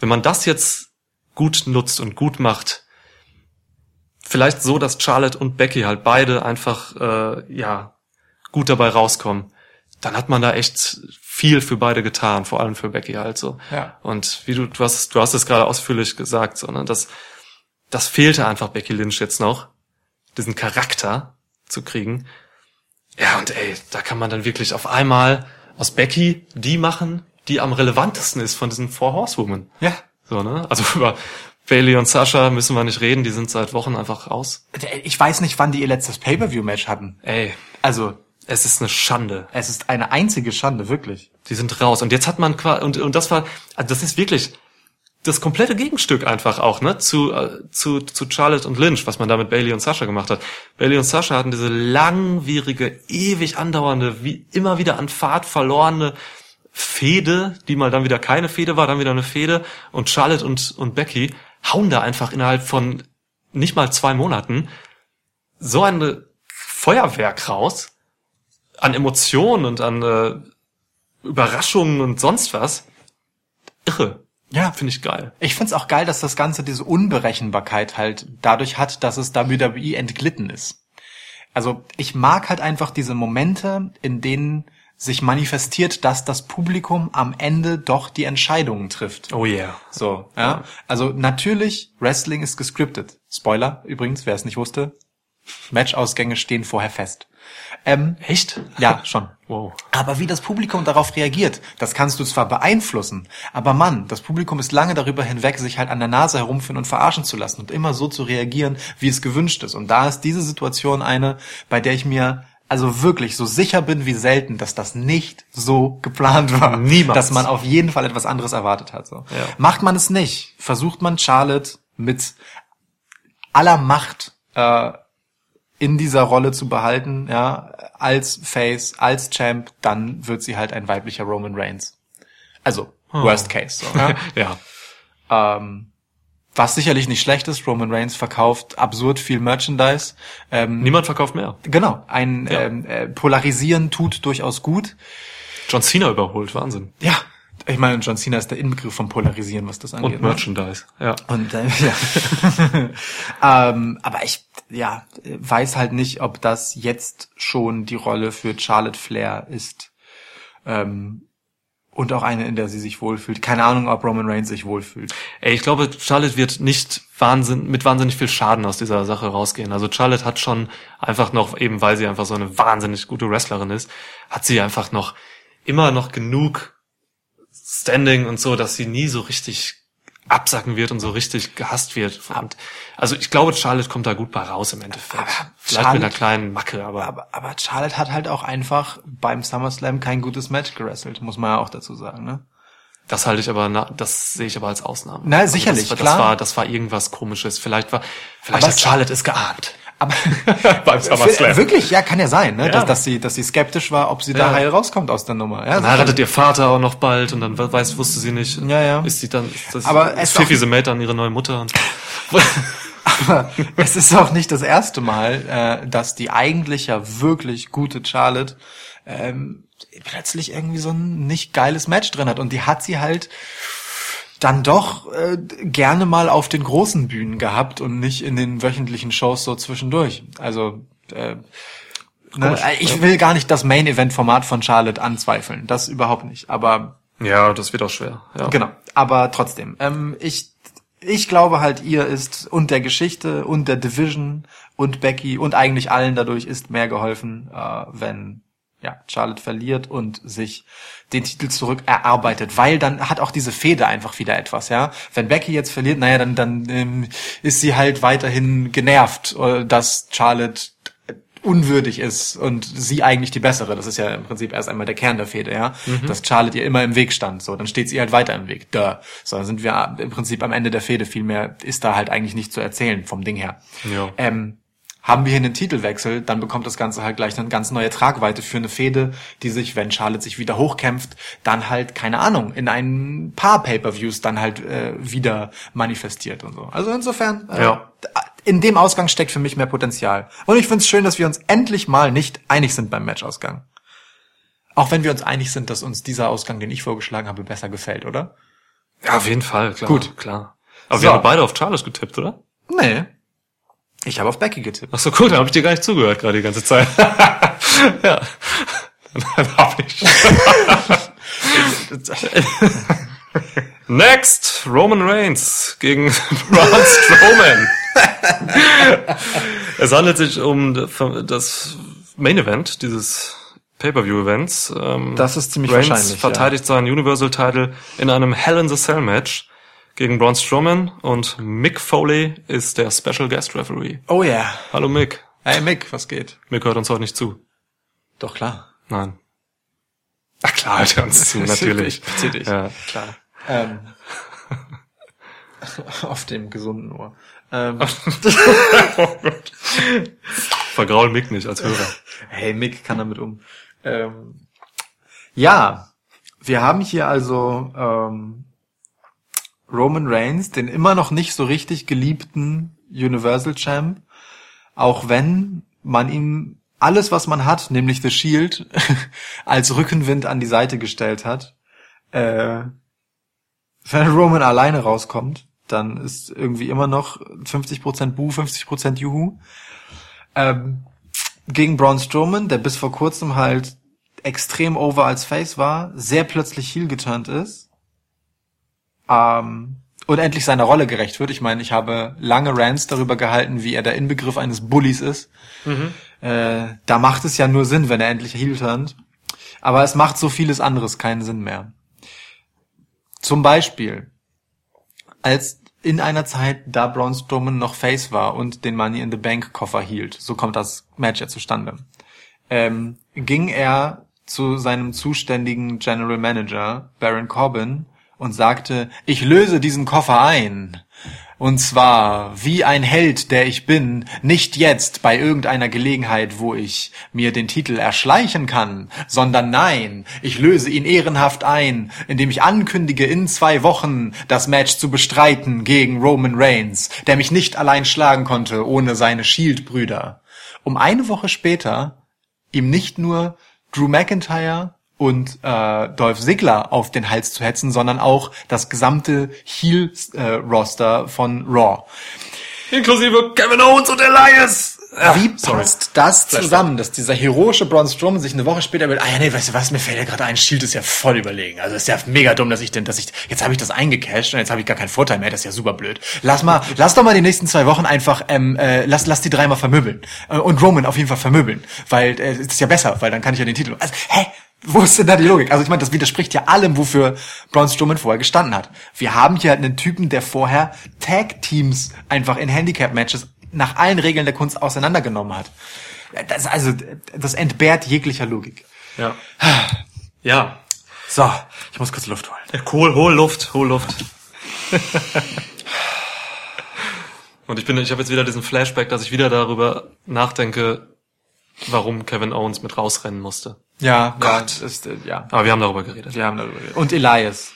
Wenn man das jetzt gut nutzt und gut macht, vielleicht so, dass Charlotte und Becky halt beide einfach äh, ja gut dabei rauskommen, dann hat man da echt viel für beide getan, vor allem für Becky halt so. Ja. Und wie du du hast du hast es gerade ausführlich gesagt, so, ne, das das fehlte einfach Becky Lynch jetzt noch, diesen Charakter zu kriegen. Ja, und ey, da kann man dann wirklich auf einmal aus Becky die machen, die am relevantesten ist von diesen Four Horsewomen. Ja. So, ne? Also über Bailey und Sascha müssen wir nicht reden, die sind seit Wochen einfach raus. Ich weiß nicht, wann die ihr letztes Pay-Per-View-Match hatten. Ey, Also, es ist eine Schande. es ist eine einzige Schande, wirklich. Die sind raus. Und jetzt hat man quasi, und, und das war, also das ist wirklich das komplette Gegenstück einfach auch, ne, zu, äh, zu, zu Charlotte und Lynch, was man da mit Bailey und Sascha gemacht hat. Bailey und Sascha hatten diese langwierige, ewig andauernde, wie immer wieder an Fahrt verlorene Fehde, die mal dann wieder keine Fehde war, dann wieder eine Fehde. Und Charlotte und, und Becky hauen da einfach innerhalb von nicht mal zwei Monaten so eine Feuerwerk raus an Emotionen und an äh, Überraschungen und sonst was. Irre. Ja. Finde ich geil. Ich find's auch geil, dass das Ganze diese Unberechenbarkeit halt dadurch hat, dass es WWE entglitten ist. Also ich mag halt einfach diese Momente, in denen sich manifestiert, dass das Publikum am Ende doch die Entscheidungen trifft. Oh yeah. So, ja. Also natürlich, Wrestling ist gescriptet. Spoiler übrigens, wer es nicht wusste. Matchausgänge stehen vorher fest. Ähm, Echt? ja, schon. Wow. Aber wie das Publikum darauf reagiert, das kannst du zwar beeinflussen, aber Mann, das Publikum ist lange darüber hinweg, sich halt an der Nase herumführen und verarschen zu lassen und immer so zu reagieren, wie es gewünscht ist. Und da ist diese Situation eine, bei der ich mir also wirklich so sicher bin wie selten, dass das nicht so geplant war. Niemals. Dass man auf jeden Fall etwas anderes erwartet hat. So. Ja. Macht man es nicht, versucht man Charlotte mit aller Macht äh, in dieser Rolle zu behalten, ja, als Face, als Champ, dann wird sie halt ein weiblicher Roman Reigns. Also, worst case. So, ja. Ja. ähm, was sicherlich nicht schlecht ist. Roman Reigns verkauft absurd viel Merchandise. Ähm, Niemand verkauft mehr. genau, ein Ja. ähm, äh, Polarisieren tut durchaus gut. John Cena überholt, Wahnsinn. Ja, ich meine, John Cena ist der Inbegriff vom Polarisieren, was das angeht. Und ne? Merchandise, ja. Und äh, ja. ähm, aber ich ja, weiß halt nicht, ob das jetzt schon die Rolle für Charlotte Flair ist. Ähm, und auch eine, in der sie sich wohlfühlt. Keine Ahnung, ob Roman Reigns sich wohlfühlt. Ey, ich glaube, Charlotte wird nicht Wahnsinn, mit wahnsinnig viel Schaden aus dieser Sache rausgehen. Also Charlotte hat schon einfach noch, eben weil sie einfach so eine wahnsinnig gute Wrestlerin ist, hat sie einfach noch immer noch genug Standing und so, dass sie nie so richtig absacken wird und so richtig gehasst wird. Und also ich glaube, Charlotte kommt da gut bei raus im Endeffekt. Aber Vielleicht mit einer kleinen Macke, aber, Aber, aber Charlotte hat halt auch einfach beim SummerSlam kein gutes Match gerestelt, muss man ja auch dazu sagen, ne? das halte ich aber, na, das sehe ich aber als Ausnahme. Na, Also sicherlich, das, war- klar. Das war, das war irgendwas Komisches. Vielleicht war, vielleicht Aber hat Charlotte es geahnt. Aber Beim SummerSlam. wirklich, ja, kann ja sein, ne? Ja. Dass, dass sie, dass sie skeptisch war, ob sie da Ja. heil rauskommt aus der Nummer. Ja, Dann heiratet ihr Vater auch noch bald und dann weiß, wusste sie nicht. Ja, ja. Ist sie dann, ist das, Aber ist es Fifi the Maid dann ihre neue Mutter? Und Aber es ist auch nicht das erste Mal, äh, dass die eigentlich ja wirklich gute Charlotte ähm, plötzlich irgendwie so ein nicht geiles Match drin hat. Und die hat sie halt dann doch äh, gerne mal auf den großen Bühnen gehabt und nicht in den wöchentlichen Shows so zwischendurch. Also äh, ne, ich will gar nicht das Main-Event-Format von Charlotte anzweifeln. Das überhaupt nicht. Aber ja, das wird auch schwer. Ja. Genau. Aber trotzdem, ähm, ich, ich glaube halt, ihr ist und der Geschichte und der Division und Becky und eigentlich allen dadurch ist mehr geholfen, äh, wenn ja, Charlotte verliert und sich den Titel zurück erarbeitet, weil dann hat auch diese Fehde einfach wieder etwas, ja. Wenn Becky jetzt verliert, naja, dann, dann ähm, ist sie halt weiterhin genervt, äh, dass Charlotte unwürdig ist und sie eigentlich die bessere. Das ist ja im Prinzip erst einmal der Kern der Fehde, ja. Dass Charlotte ihr immer im Weg stand. So, dann steht sie halt weiter im Weg. Duh. So, dann sind wir im Prinzip am Ende der Fehde. Viel mehr ist da halt eigentlich nicht zu erzählen vom Ding her. Ja. Ähm, haben wir hier einen Titelwechsel, dann bekommt das Ganze halt gleich eine ganz neue Tragweite für eine Fehde, die sich, wenn Charlotte sich wieder hochkämpft, dann halt, keine Ahnung, in ein paar Pay-Per-Views dann halt äh, wieder manifestiert und so. Also insofern, äh, Ja. in dem Ausgang steckt für mich mehr Potenzial. Und ich finde es schön, dass wir uns endlich mal nicht einig sind beim Matchausgang. Auch wenn wir uns einig sind, dass uns dieser Ausgang, den ich vorgeschlagen habe, besser gefällt, oder? ja, auf jeden Fall, klar. Gut. klar. Aber So. wir haben beide auf Charlotte getippt, oder? Nee. Ich habe auf Becky getippt. Ach so, cool, da habe ich dir gar nicht zugehört gerade die ganze Zeit. ja. Dann hab ich. Next, Roman Reigns gegen Braun Strowman. es handelt sich um das Main Event dieses Pay-Per-View-Events. Ähm, Das ist ziemlich Reigns wahrscheinlich, verteidigt seinen Universal-Title in einem Hell in the Cell-Match gegen Braun Strowman und Mick Foley ist der Special Guest Referee. Oh yeah. Hallo Mick. Hey Mick, was geht? Mick hört uns heute nicht zu. Doch klar. Nein. Ach klar, hört er uns zu, natürlich. Natürlich. Ja. Klar. Ähm, auf dem gesunden Ohr. Ähm, Vergraul Mick nicht als Hörer. hey, Mick kann damit um. Ähm, ja, wir haben hier also ähm, Roman Reigns, den immer noch nicht so richtig geliebten Universal Champ, auch wenn man ihm alles, was man hat, nämlich The Shield, als Rückenwind an die Seite gestellt hat. Äh, wenn Roman alleine rauskommt, dann ist irgendwie immer noch 50% Bu, 50% Juhu. Ähm, gegen Braun Strowman, der bis vor kurzem halt extrem over als Face war, sehr plötzlich heel geturnt ist ähm, und endlich seiner Rolle gerecht wird. Ich meine, ich habe lange Rants darüber gehalten, wie er der Inbegriff eines Bullies ist. Äh, da macht es ja nur Sinn, wenn er endlich heel turnt. Aber es macht so vieles anderes keinen Sinn mehr. Zum Beispiel, als in einer Zeit, da Braun Strowman noch Face war und den Money in the Bank Koffer hielt, so kommt das Match ja zustande, ähm, ging er zu seinem zuständigen General Manager Baron Corbin und sagte, ich löse diesen Koffer ein. Und zwar, wie ein Held, der ich bin, nicht jetzt bei irgendeiner Gelegenheit, wo ich mir den Titel erschleichen kann, sondern nein, ich löse ihn ehrenhaft ein, indem ich ankündige, in zwei Wochen das Match zu bestreiten gegen Roman Reigns, der mich nicht allein schlagen konnte ohne seine Shield-Brüder. Um eine Woche später ihm nicht nur Drew McIntyre und äh, Dolph Ziggler auf den Hals zu hetzen, sondern auch das gesamte Heel-Roster von Raw. Inklusive Kevin Owens und Elias. Ja, Wie sorry. passt das zusammen, dass dieser heroische Braun Strowman sich eine Woche später will, ah ja, nee, weißt du was, mir fällt ja gerade ein, Shield ist ja voll überlegen. Also ist ja mega dumm, dass ich denn, dass ich, jetzt habe ich das eingecashed und jetzt habe ich gar keinen Vorteil mehr, das ist ja super blöd. Lass mal, lass doch mal die nächsten zwei Wochen einfach, ähm, äh, lass, lass die dreimal vermöbeln. Äh, und Roman auf jeden Fall vermöbeln. Weil, äh, ist ja besser, weil dann kann ich ja den Titel. Also, hä? Wo ist denn da die Logik? Also ich meine, das widerspricht ja allem, wofür Braun Strowman vorher gestanden hat. Wir haben hier halt einen Typen, der vorher Tag-Teams einfach in Handicap-Matches nach allen Regeln der Kunst auseinandergenommen hat. Das, also, das entbehrt jeglicher Logik. Ja. Ja. So, ich muss kurz Luft holen. Cool, hol Luft, hol Luft. Und ich bin, ich habe jetzt wieder diesen Flashback, dass ich wieder darüber nachdenke, warum Kevin Owens mit rausrennen musste. Ja, Gott. ja, ist, äh, ja. Aber wir haben darüber geredet. Wir haben darüber geredet. Und Elias,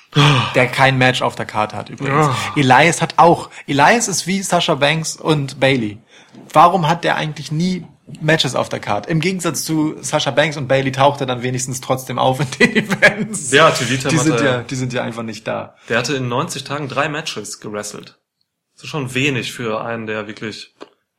der kein Match auf der Karte hat übrigens. Ja. Elias hat auch. Elias ist wie Sasha Banks und Bailey. Warum hat der eigentlich nie Matches auf der Karte? Im Gegensatz zu Sasha Banks und Bailey taucht er dann wenigstens trotzdem auf in den Events. Ja, TV-Time die sind ja, die sind ja einfach nicht da. Der hatte in 90 Tagen drei Matches gewrestelt. Das ist schon wenig für einen, der wirklich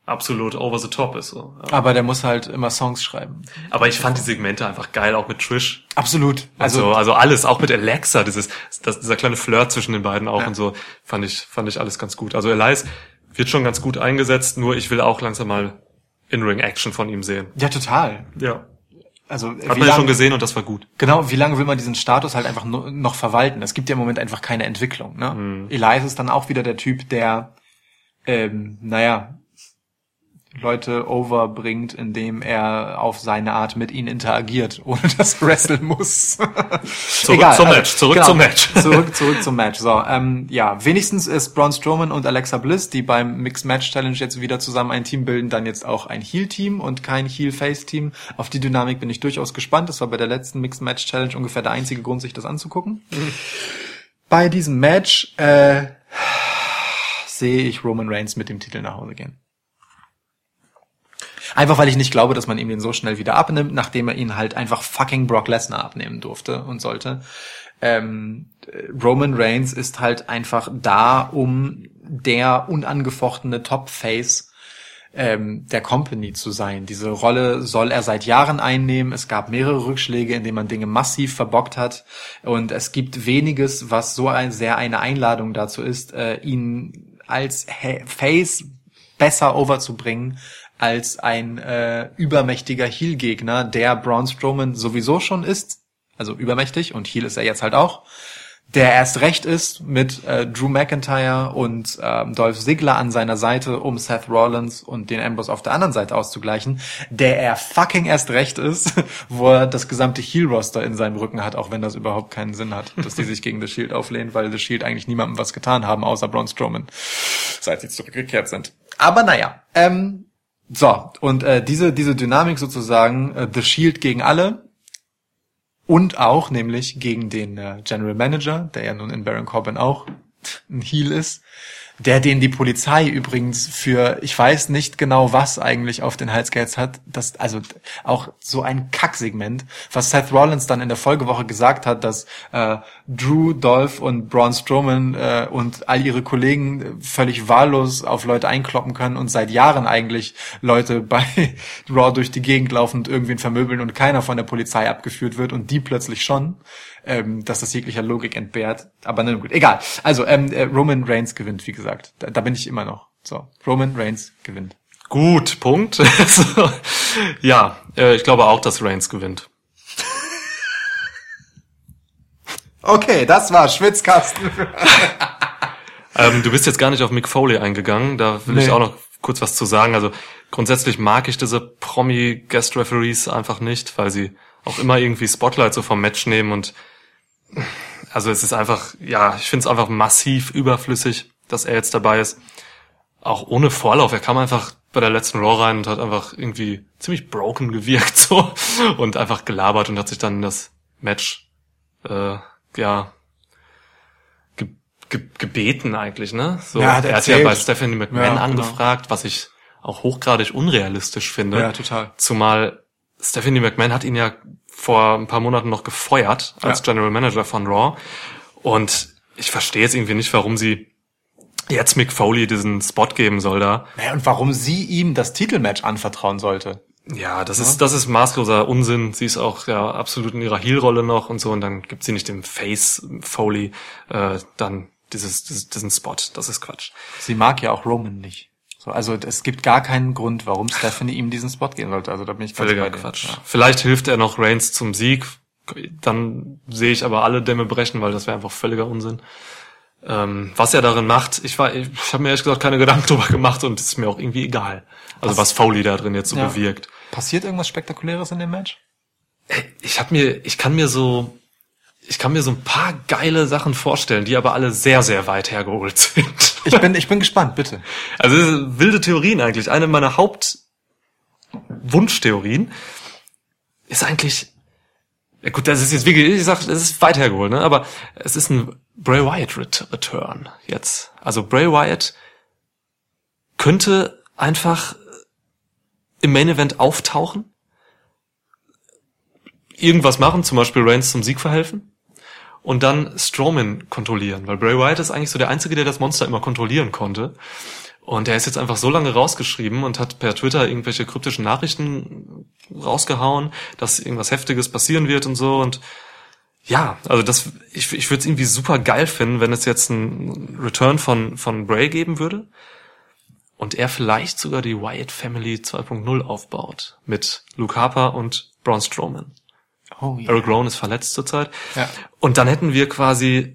absolut over the top ist. So. Ja. Aber der muss halt immer Songs schreiben. Aber ich fand die Segmente einfach geil, auch mit Trish. Absolut. Also, Also, also alles, auch mit Alexa, dieses, das, dieser kleine Flirt zwischen den beiden auch Ja. und so, fand ich, fand ich alles ganz gut. Also Elias wird schon ganz gut eingesetzt, nur ich will auch langsam mal In-Ring-Action von ihm sehen. ja, total. Ja. Also, Hat man ja schon gesehen und das war gut. Genau, wie lange will man diesen Status halt einfach no- noch verwalten? Es gibt ja im Moment einfach keine Entwicklung. Ne? Mhm. Elias ist dann auch wieder der Typ, der, ähm, naja, Leute overbringt, indem er auf seine Art mit ihnen interagiert, ohne dass wresteln muss. Zurück zum Match, zurück zum Match. zurück, zurück zum Match. So, ähm, ja, wenigstens ist Braun Strowman und Alexa Bliss, die beim Mixed Match Challenge jetzt wieder zusammen ein Team bilden, dann jetzt auch ein Heel-Team und kein Heel-Face-Team. Auf die Dynamik bin ich durchaus gespannt. Das war bei der letzten Mixed Match Challenge ungefähr der einzige Grund, sich das anzugucken. Bei diesem Match äh, sehe ich Roman Reigns mit dem Titel nach Hause gehen. Einfach weil ich nicht glaube, dass man ihm den so schnell wieder abnimmt, nachdem er ihn halt einfach fucking Brock Lesnar abnehmen durfte und sollte. Ähm, Roman Reigns ist halt einfach da, um der unangefochtene Top-Face ähm, der Company zu sein. Diese Rolle soll er seit Jahren einnehmen. Es gab mehrere Rückschläge, in denen man Dinge massiv verbockt hat. Und es gibt weniges, was so ein, sehr eine Einladung dazu ist, äh, ihn als Face besser overzubringen als ein äh, übermächtiger Heel-Gegner, der Braun Strowman sowieso schon ist. Also übermächtig und Heel ist er jetzt halt auch der erst recht ist mit äh, Drew McIntyre und ähm, Dolph Ziggler an seiner Seite, um Seth Rollins und den Ambrose auf der anderen Seite auszugleichen, der er fucking erst recht ist, wo er das gesamte Heel-Roster in seinem Rücken hat, auch wenn das überhaupt keinen Sinn hat, dass die sich gegen The Shield auflehnen, weil The Shield eigentlich niemandem was getan haben, außer Braun Strowman, seit sie zurückgekehrt sind. Aber naja, ähm, so, und äh, diese, diese Dynamik sozusagen, äh, The Shield gegen alle, und auch nämlich gegen den äh, General Manager, der ja nun in Baron Corbin auch ein Heel ist, der den die Polizei übrigens für, ich weiß nicht genau was eigentlich auf den Hals gehetzt hat, das, also auch so ein Kacksegment, was Seth Rollins dann in der Folgewoche gesagt hat, dass äh, Drew, Dolph und Braun Strowman äh, und all ihre Kollegen äh, völlig wahllos auf Leute einkloppen können und seit Jahren eigentlich Leute bei Raw durch die Gegend laufen und irgendwen vermöbeln und keiner von der Polizei abgeführt wird und die plötzlich schon, ähm, dass das jeglicher Logik entbehrt. Aber na gut, egal. Also ähm, äh, Roman Reigns gewinnt, wie gesagt. Da, da bin ich immer noch. So, Roman Reigns gewinnt. Gut, Punkt. ja, äh, ich glaube auch, dass Reigns gewinnt. Okay, das war Schwitzkasten. Ähm, du bist jetzt gar nicht auf Mick Foley eingegangen, da will ich Nee. auch noch kurz was zu sagen. Also grundsätzlich mag ich diese Promi-Guest-Referees einfach nicht, weil sie auch immer irgendwie Spotlight so vom Match nehmen und also es ist einfach, ja, ich finde es einfach massiv überflüssig, dass er jetzt dabei ist. auch ohne Vorlauf. Er kam einfach bei der letzten Raw rein und hat einfach irgendwie ziemlich broken gewirkt so und einfach gelabert und hat sich dann in das Match äh, ja ge ge gebeten eigentlich, ne? So, Ja, hat er hat ja erzählt. bei Stephanie McMahon Ja, genau. angefragt, was ich auch hochgradig unrealistisch finde. Ja, total. Zumal Stephanie McMahon hat ihn ja vor ein paar Monaten noch gefeuert als Ja. General Manager von Raw. Und ich verstehe jetzt irgendwie nicht, warum sie jetzt Mick Foley diesen Spot geben soll da. Naja, und warum sie ihm das Titelmatch anvertrauen sollte. Ja, das ist, das ist maßloser Unsinn. Sie ist auch ja absolut in ihrer Heel-Rolle noch und so. Und dann gibt sie nicht dem Face Foley äh, dann dieses, dieses, diesen Spot. Das ist Quatsch. Sie mag ja auch Roman nicht. So, also es gibt gar keinen Grund, warum Stephanie ihm diesen Spot geben sollte. Also da bin ich Völliger. Quatsch. Ja. Vielleicht hilft er noch Reigns zum Sieg. Dann sehe ich aber alle Dämme brechen, weil das wäre einfach völliger Unsinn. Ähm, was er darin macht, ich war, ich, ich habe mir ehrlich gesagt keine Gedanken drüber gemacht und es ist mir auch irgendwie egal. Also was Foley da drin jetzt so Ja. bewirkt. Passiert irgendwas Spektakuläres in dem Match? Ich habe mir, ich kann mir so, ich kann mir so ein paar geile Sachen vorstellen, die aber alle sehr, sehr weit hergeholt sind. Ich bin, ich bin gespannt, bitte. Also wilde Theorien eigentlich. Eine meiner Hauptwunschtheorien ist eigentlich, ja gut, das ist jetzt wirklich, ich sag, das ist weit hergeholt, ne? Aber es ist ein Bray Wyatt Ret- Return jetzt. Also Bray Wyatt könnte einfach im Main Event auftauchen, irgendwas machen, zum Beispiel Reigns zum Sieg verhelfen und dann Strowman kontrollieren, weil Bray Wyatt ist eigentlich so der Einzige, der das Monster immer kontrollieren konnte. Und er ist jetzt einfach so lange rausgeschrieben und hat per Twitter irgendwelche kryptischen Nachrichten rausgehauen, dass irgendwas Heftiges passieren wird und so. Und ja, also das, ich, ich würde es irgendwie super geil finden, wenn es jetzt einen Return von, von Bray geben würde. Und er vielleicht sogar die Wyatt Family 2.0 aufbaut. Mit Luke Harper und Braun Strowman. Oh ja. Eric Rowan ist verletzt zurzeit. Ja. Und dann hätten wir quasi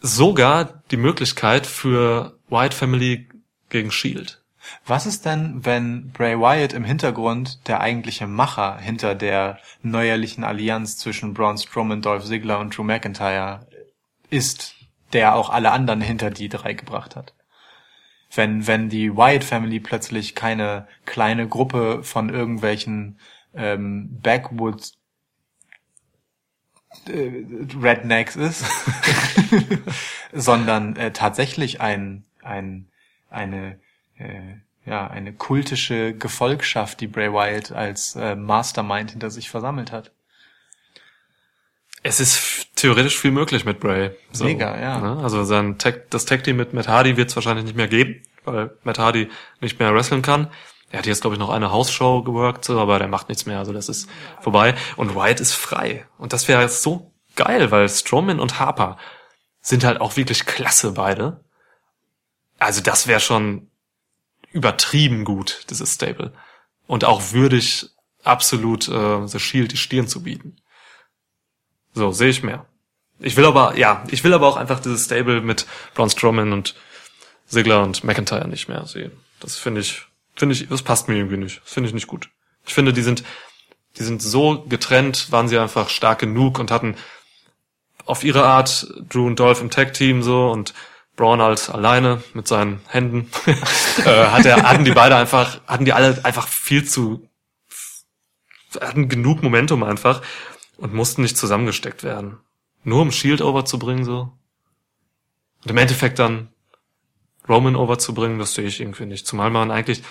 sogar die Möglichkeit für Wyatt Family gegen Shield. Was ist denn, wenn Bray Wyatt im Hintergrund der eigentliche Macher hinter der neuerlichen Allianz zwischen Braun Strowman, Dolph Ziggler und Drew McIntyre ist, der auch alle anderen hinter die drei gebracht hat? Wenn, wenn die Wyatt Family plötzlich keine kleine Gruppe von irgendwelchen ähm, Backwoods äh, Rednecks ist, sondern äh, tatsächlich ein, ein, eine, äh, ja, eine kultische Gefolgschaft, die Bray Wyatt als äh, Mastermind hinter sich versammelt hat. Es ist theoretisch viel möglich mit Bray. So, Mega, ja. Ne? Also sein Tag, das Tag Team mit Matt Hardy wird es wahrscheinlich nicht mehr geben, weil Matt Hardy nicht mehr wresteln kann. Er hat jetzt, glaube ich, noch eine Hausshow geworkt, so, aber der macht nichts mehr, also das ist vorbei. Und Wyatt ist frei. Und das wäre jetzt so geil, weil Strowman und Harper sind halt auch wirklich klasse beide. Also das wäre schon übertrieben gut, dieses Stable. Und auch würdig, absolut äh, The Shield die Stirn zu bieten. So, sehe ich mehr. Ich will aber, ja, ich will aber auch einfach dieses Stable mit Braun Strowman und Ziggler und McIntyre nicht mehr sehen. Das finde ich, finde ich, das passt mir irgendwie nicht. Das finde ich nicht gut. Ich finde, die sind, die sind so getrennt, waren sie einfach stark genug und hatten auf ihre Art Drew und Dolph im Tag-Team so und Braun halt alleine mit seinen Händen. äh, hat er, hatten die beide einfach, hatten die alle einfach viel zu, hatten genug Momentum einfach und mussten nicht zusammengesteckt werden. Nur um Shield overzubringen, so. Und im Endeffekt dann Roman overzubringen, das sehe ich irgendwie nicht. Zumal man eigentlich,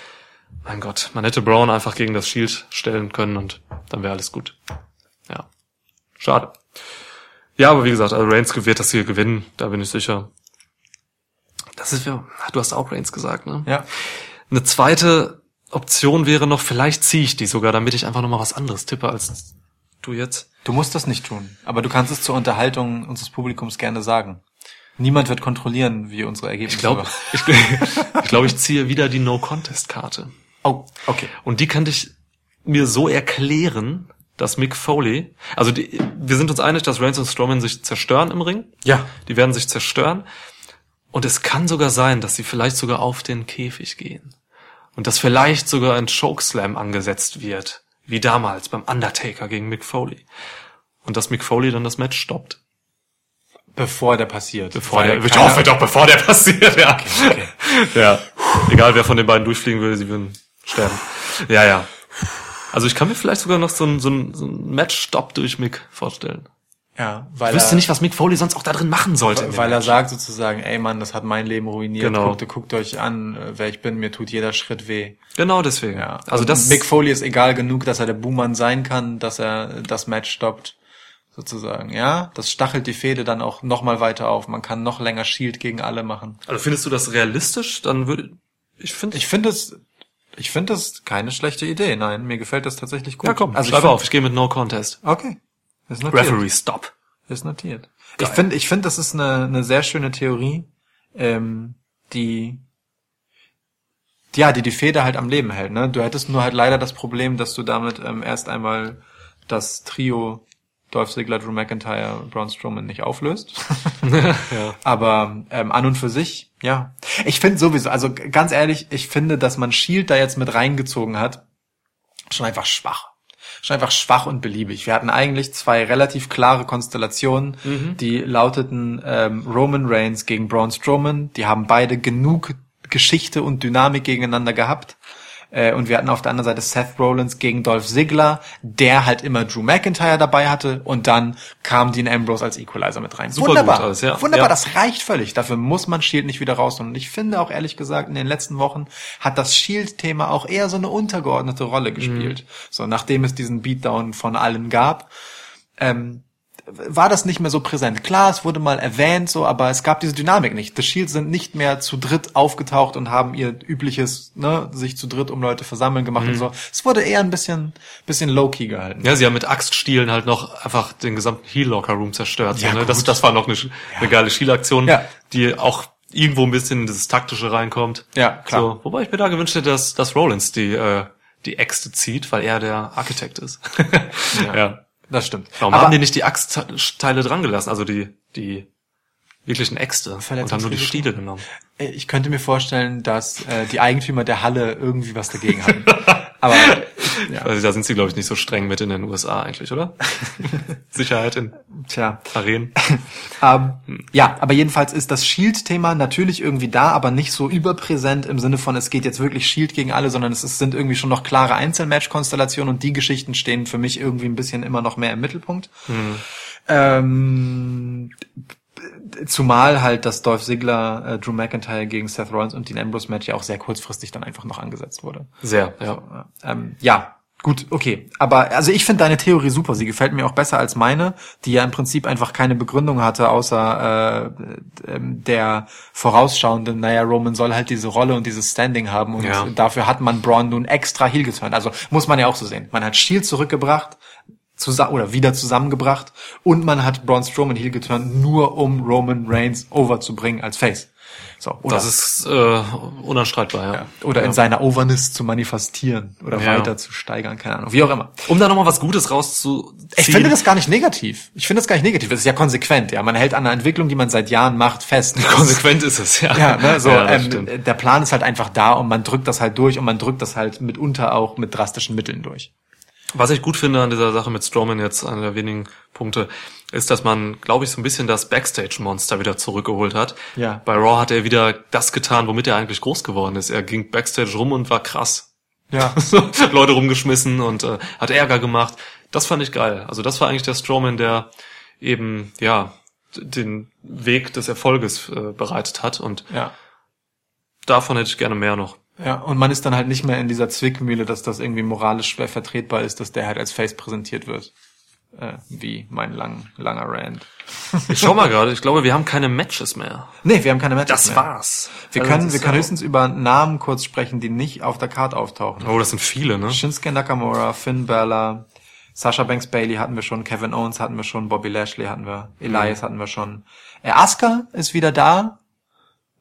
mein Gott, man hätte Braun einfach gegen das Shield stellen können und dann wäre alles gut. Ja. Schade. Ja, aber wie gesagt, also Reigns wird das hier gewinnen, da bin ich sicher. Das ist ja, du hast auch Reigns gesagt, ne? Ja. Eine zweite Option wäre noch, vielleicht ziehe ich die sogar, damit ich einfach nochmal was anderes tippe als du jetzt. Du musst das nicht tun, aber du kannst es zur Unterhaltung unseres Publikums gerne sagen. Niemand wird kontrollieren, wie unsere Ergebnisse Ich glaube, ich, ich, glaub, ich ziehe wieder die No-Contest-Karte. Oh, okay. Und die könnte ich mir so erklären, dass Mick Foley, also die, wir sind uns einig, dass Reigns und Strowman sich zerstören im Ring. Ja. Die werden sich zerstören. Und es kann sogar sein, dass sie vielleicht sogar auf den Käfig gehen. Und dass vielleicht sogar ein Chokeslam angesetzt wird. Wie damals beim Undertaker gegen Mick Foley. Und dass Mick Foley dann das Match stoppt. Bevor der passiert. Bevor Weil der, keiner- doch, doch, bevor der passiert, ja. okay. Ja. Egal wer von den beiden durchfliegen will, sie würden sterben. Ja, ja. Also ich kann mir vielleicht sogar noch so ein, so ein, so ein Match-Stop durch Mick vorstellen. Ja, weil Ich wüsste nicht, was Mick Foley sonst auch da drin machen sollte. Weil er sagt sozusagen, ey Mann, das hat mein Leben ruiniert. Genau. Guckt, guckt euch an, wer ich bin, mir tut jeder Schritt weh. Genau deswegen. Ja. Also das Mick Foley ist egal genug, dass er der Buhmann sein kann, dass er das Match stoppt. Sozusagen, ja. Das stachelt die Fehde dann auch noch mal weiter auf. Man kann noch länger Shield gegen alle machen. Also findest du das realistisch? Dann würde ich finde Ich finde es, ich finde das keine schlechte Idee. Nein, mir gefällt das tatsächlich gut. ja komm, also schreib ich find- auf, ich gehe mit No Contest. Okay. Ist notiert. Referee Stop. Ist notiert. Ich finde, ich finde, das ist eine, eine sehr schöne Theorie, ähm, die, ja, die die Feder halt am Leben hält. Ne? Du hättest nur halt leider das Problem, dass du damit ähm, erst einmal das Trio Dolph Ziggler, Drew McIntyre, Braun Strowman nicht auflöst. Ja. Aber ähm, an und für sich, ja. Ich finde sowieso, also ganz ehrlich, ich finde, dass man Shield da jetzt mit reingezogen hat, schon einfach schwach. Schon einfach schwach und beliebig. Wir hatten eigentlich zwei relativ klare Konstellationen, die lauteten ähm, Roman Reigns gegen Braun Strowman. Die haben beide genug Geschichte und Dynamik gegeneinander gehabt. Äh, und wir hatten auf der anderen Seite Seth Rollins gegen Dolph Ziggler, der halt immer Drew McIntyre dabei hatte. Und dann kam Dean Ambrose als Equalizer mit rein. Super Wunderbar. alles, ja. Wunderbar, Ja. das reicht völlig. Dafür muss man Shield nicht wieder raus. Und ich finde auch ehrlich gesagt, in den letzten Wochen hat das Shield-Thema auch eher so eine untergeordnete Rolle gespielt. Mhm. So, nachdem es diesen Beatdown von allen gab, ähm, war das nicht mehr so präsent. Klar, es wurde mal erwähnt, so, aber es gab diese Dynamik nicht. The Shield sind nicht mehr zu dritt aufgetaucht und haben ihr übliches, ne, sich zu dritt um Leute versammeln gemacht und so. Es wurde eher ein bisschen, bisschen low-key gehalten. Mhm. Ja, sie haben mit Axtstielen halt noch einfach den gesamten Heel Locker Room zerstört. Ja, so, ne? das, gut. das war noch eine, eine geile Shield-Aktion, Ja. die auch irgendwo ein bisschen in dieses taktische reinkommt. Ja, klar. So, wobei ich mir da gewünscht hätte, dass, dass Rollins die, äh, die Äxte zieht, weil er der Architekt ist. ja. Das stimmt. Warum aber haben die nicht die Axtteile dran gelassen, also die, die wirklichen Äxte und haben nur die? Stiele genommen? Äh, Ich könnte mir vorstellen, dass äh, die Eigentümer der Halle irgendwie was dagegen hatten. Aber ja, Also da sind sie, glaube ich, nicht so streng mit in den USA eigentlich, oder? Sicherheit in tja. Arenen. Ähm, ja, aber jedenfalls ist das Shield-Thema natürlich irgendwie da, aber nicht so überpräsent im Sinne von, es geht jetzt wirklich Shield gegen alle, sondern es ist, sind irgendwie schon noch klare Einzelmatch-Konstellationen und die Geschichten stehen für mich irgendwie ein bisschen immer noch mehr im Mittelpunkt. Ähm, zumal halt das Dolph Ziggler, äh, Drew McIntyre gegen Seth Rollins und Dean Ambrose Match ja auch sehr kurzfristig dann einfach noch angesetzt wurde. Sehr, ja. Ähm, ja, gut, okay. Aber also ich finde deine Theorie super. Sie gefällt mir auch besser als meine, die ja im Prinzip einfach keine Begründung hatte, außer äh, ähm, der vorausschauende, naja, Roman soll halt diese Rolle und dieses Standing haben und Ja. dafür hat man Braun nun extra heel geturnt. Also muss man ja auch so sehen. Man hat Shield zurückgebracht, zusammen oder wieder zusammengebracht und man hat Braun Strowman heel geturnt, nur um Roman Reigns overzubringen als Face. So, oder Das ist äh, unanstreitbar, ja. oder in seiner Overness zu manifestieren oder Ja. weiter zu steigern, keine Ahnung, wie auch immer. Um da nochmal was Gutes rauszuziehen. Ich finde das gar nicht negativ. Ich finde das gar nicht negativ. Das ist ja konsequent, ja. Man hält an einer Entwicklung, die man seit Jahren macht, fest. konsequent ist es, ja. Ja, ne, so, Ja, ähm, der Plan ist halt einfach da und man drückt das halt durch und man drückt das halt mitunter auch mit drastischen Mitteln durch. Was ich gut finde an dieser Sache mit Strowman jetzt, einer der wenigen Punkte, ist, dass man, glaube ich, so ein bisschen das Backstage-Monster wieder zurückgeholt hat. Ja. Bei Raw hat er wieder das getan, womit er eigentlich groß geworden ist. Er ging Backstage rum und war krass. Ja. Leute rumgeschmissen und äh, hat Ärger gemacht. Das fand ich geil. Also das war eigentlich der Strowman, der eben, ja, den Weg des Erfolges äh, bereitet hat und Ja. davon hätte ich gerne mehr noch. Ja, und man ist dann halt nicht mehr in dieser Zwickmühle, dass das irgendwie moralisch schwer vertretbar ist, dass der halt als Face präsentiert wird. Äh, wie mein lang, langer Rant. Ich schau mal gerade, ich glaube, wir haben keine Matches mehr. Nee, wir haben keine Matches Das mehr. war's. Wir Also können, wir können höchstens über Namen kurz sprechen, die nicht auf der Karte auftauchen. Oh, das sind viele, ne? Shinsuke Nakamura, Finn Balor, Sasha Banks Bailey hatten wir schon, Kevin Owens hatten wir schon, Bobby Lashley hatten wir, Elias hatten wir schon. Äh, Asuka ist wieder da,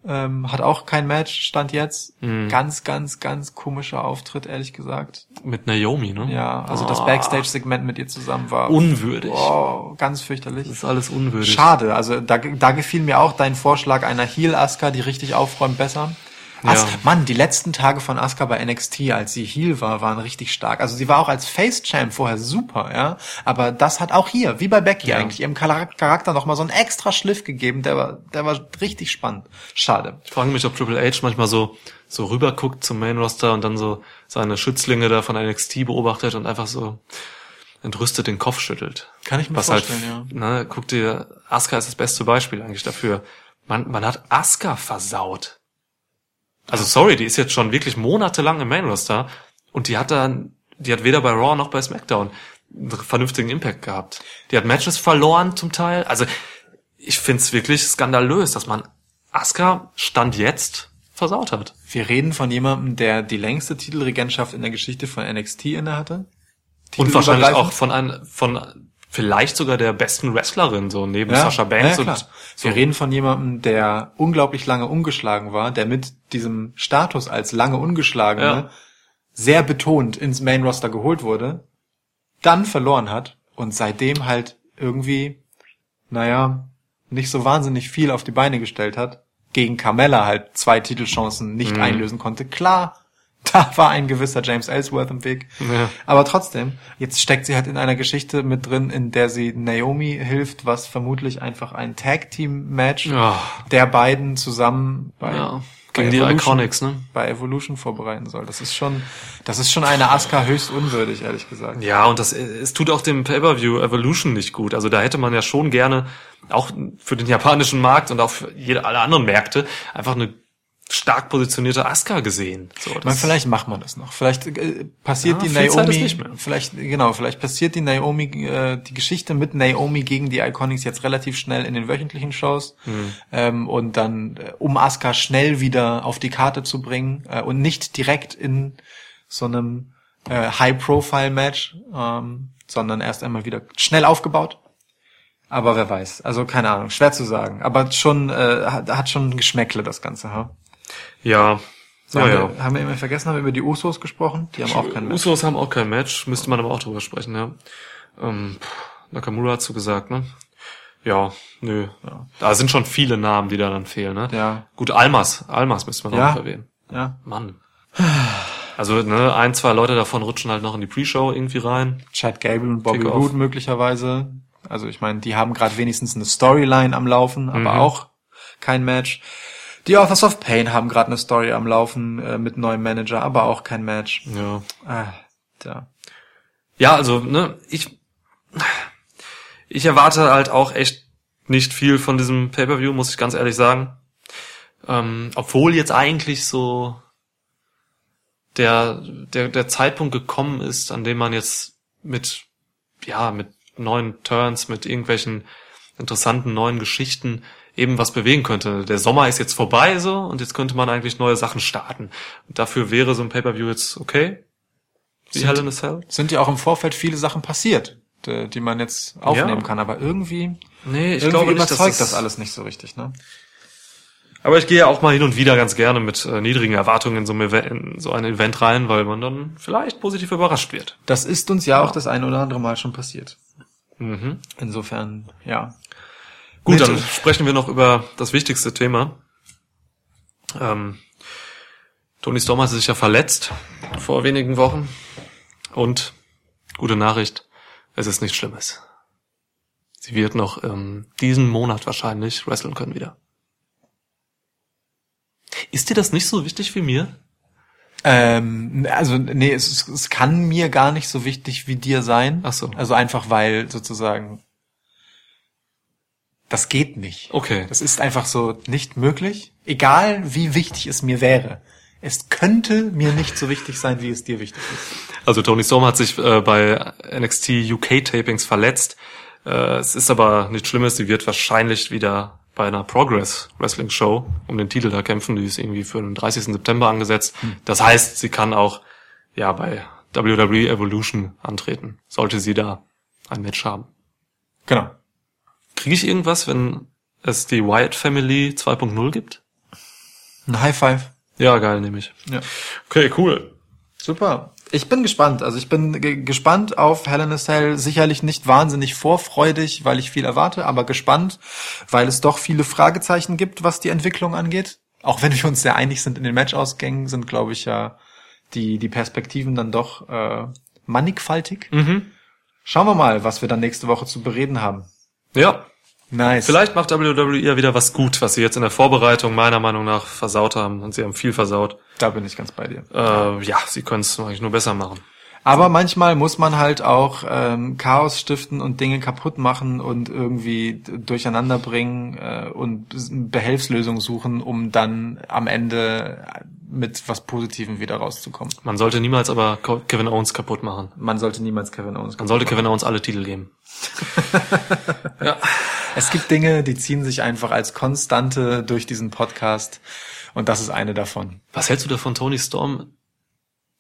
ähm, hat auch kein Match, stand jetzt. Ganz, ganz, ganz komischer Auftritt, ehrlich gesagt. Mit Naomi, ne? Ja, also das Ah, Backstage-Segment mit ihr zusammen war Unwürdig. oh, ganz fürchterlich. Das ist alles unwürdig. Schade, also da, da gefiel mir auch dein Vorschlag einer Heel Asuka, die richtig aufräumt, besser. As Ja. Mann, die letzten Tage von Asuka bei NXT, als sie Heel war, waren richtig stark. Also sie war auch als Face-Champ vorher super, ja. Aber das hat auch hier, wie bei Becky Ja. eigentlich, ihrem Charak- Charakter noch mal so einen extra Schliff gegeben. Der war, der war richtig spannend. Schade. Ich frage mich, ob Triple H manchmal so, so rüberguckt zum Main Roster und dann so seine Schützlinge da von NXT beobachtet und einfach so entrüstet den Kopf schüttelt. Kann ich mir Was vorstellen, halt, ne, guck dir, Asuka ist das beste Beispiel eigentlich dafür. Man, man hat Asuka versaut. Also sorry, die ist jetzt schon wirklich monatelang im Main Roster und die hat dann, die hat weder bei Raw noch bei SmackDown einen vernünftigen Impact gehabt. Die hat Matches verloren zum Teil. Also ich find's wirklich skandalös, dass man Asuka Stand jetzt versaut hat. Wir reden von jemandem, der die längste Titelregentschaft in der Geschichte von NXT innehatte. Und wahrscheinlich auch von ein, von vielleicht sogar der besten Wrestlerin, so neben Sasha Banks ja, klar. und Wir reden von jemandem, der unglaublich lange ungeschlagen war, der mit diesem Status als lange ungeschlagene Ja. sehr betont ins Main Roster geholt wurde, dann verloren hat und seitdem halt irgendwie, naja, nicht so wahnsinnig viel auf die Beine gestellt hat, gegen Carmella halt zwei Titelchancen Mhm. nicht einlösen konnte. Klar, da war ein gewisser James Ellsworth im Weg. Ja. Aber trotzdem, jetzt steckt sie halt in einer Geschichte mit drin, in der sie Naomi hilft, was vermutlich einfach ein Tag-Team-Match Ja. der beiden zusammen bei, Ja, bei gegen die Evolution- Iconics, ne? bei Evolution vorbereiten soll. Das ist schon, das ist schon eine Asuka höchst unwürdig, ehrlich gesagt. Ja, und das, es tut auch dem Pay-Per-View Evolution nicht gut. Also da hätte man ja schon gerne, auch für den japanischen Markt und auch für jede, alle anderen Märkte, einfach eine stark positionierte Asuka gesehen. So, Man, vielleicht macht man das noch. Vielleicht äh, passiert Ja, die Naomi, nicht mehr. vielleicht genau, vielleicht passiert die Naomi, äh, die Geschichte mit Naomi gegen die Iconics jetzt relativ schnell in den wöchentlichen Shows Hm. ähm, und dann äh, um Asuka schnell wieder auf die Karte zu bringen äh, und nicht direkt in so einem äh, High-Profile-Match, ähm, sondern erst einmal wieder schnell aufgebaut. Aber wer weiß, also keine Ahnung, schwer zu sagen. Aber schon äh, hat, hat schon Geschmäckle das Ganze. Ha? Ja, So, naja. haben, wir, haben wir immer vergessen, haben wir über die Usos gesprochen? Die haben auch keinen Match. Usos haben auch kein Match, müsste man aber auch drüber sprechen, ja. Ähm, Nakamura hat zugesagt, ne? Ja, nö. Da sind schon viele Namen, die da dann fehlen, ne? Ja. Gut, Almas, Almas müsste man Ja. auch noch erwähnen. Ja. Mann. Also, ne, ein, zwei Leute davon rutschen halt noch in die Pre-Show irgendwie rein. Chad Gable und Bobby. Roode möglicherweise. Also ich meine, die haben gerade wenigstens eine Storyline am Laufen, aber Mhm. auch kein Match. Die Authors of Pain haben gerade eine Story am Laufen äh, mit neuem Manager, aber auch kein Match. Ja. Ah, tja. Ja, also, ne, ich, ich erwarte halt auch echt nicht viel von diesem Pay-Per-View, muss ich ganz ehrlich sagen. Ähm, obwohl jetzt eigentlich so der, der, der Zeitpunkt gekommen ist, an dem man jetzt mit, ja, mit neuen Turns, mit irgendwelchen interessanten neuen Geschichten eben was bewegen könnte. Der Sommer ist jetzt vorbei so und jetzt könnte man eigentlich neue Sachen starten. Und dafür wäre so ein Pay-Per-View jetzt okay. Wie Sind- Hell in a Cell? Sind ja auch im Vorfeld viele Sachen passiert, die, die man jetzt aufnehmen Ja. kann, aber irgendwie, Nee, ich irgendwie glaube nicht, überzeugt das, das alles nicht so richtig, ne? Aber ich gehe auch mal hin und wieder ganz gerne mit äh, niedrigen Erwartungen in so, ein Event, in so ein Event rein, weil man dann vielleicht positiv überrascht wird. Das ist uns ja auch das eine oder andere Mal schon passiert. Mhm. Insofern, ja. Gut, dann sprechen wir noch über das wichtigste Thema. Ähm, Tony Storm hat sich ja verletzt vor wenigen Wochen. Und gute Nachricht, es ist nichts Schlimmes. Sie wird noch ähm, diesen Monat wahrscheinlich wresteln können wieder. Ist dir das nicht so wichtig wie mir? Ähm, also nee, es, es kann mir gar nicht so wichtig wie dir sein. Ach so. Also einfach weil sozusagen das geht nicht. Okay. Das ist einfach so nicht möglich. Egal wie wichtig es mir wäre. Es könnte mir nicht so wichtig sein, wie es dir wichtig ist. Also Tony Storm hat sich äh, bei NXT UK Tapings verletzt. Äh, es ist aber nichts Schlimmes. Sie wird wahrscheinlich wieder bei einer Progress Wrestling Show um den Titel da kämpfen. Die ist irgendwie für den 30. September angesetzt. Das heißt, sie kann auch ja bei WWE Evolution antreten. Sollte sie da ein Match haben. Genau. Kriege ich irgendwas, wenn es die Wyatt Family 2.0 gibt? Ein High Five. Ja, geil, nehme ich. Ja. Okay, cool. Super. Ich bin gespannt. Also ich bin ge gespannt auf Hell in a Cell. Sicherlich nicht wahnsinnig vorfreudig, weil ich viel erwarte, aber gespannt, weil es doch viele Fragezeichen gibt, was die Entwicklung angeht. auch wenn wir uns sehr einig sind in den Matchausgängen, sind, glaube ich, ja die, die Perspektiven dann doch äh, mannigfaltig. Mhm. Schauen wir mal, was wir dann nächste Woche zu bereden haben. Ja, Nice. vielleicht macht WWE ja wieder was gut, was sie jetzt in der Vorbereitung meiner Meinung nach versaut haben. Und sie haben viel versaut. Da bin ich ganz bei dir. Äh, ja, sie können es eigentlich nur besser machen. Aber manchmal muss man halt auch ähm, Chaos stiften und Dinge kaputt machen und irgendwie durcheinander bringen äh, und Behelfslösungen suchen, um dann am Ende mit was Positivem wieder rauszukommen. Man sollte niemals aber Kevin Owens kaputt machen. Man sollte niemals Kevin Owens. Man sollte Kevin Owens alle Titel geben. ja. Es gibt Dinge, die ziehen sich einfach als Konstante durch diesen Podcast und das ist eine davon. Was hältst du davon, Tony Storm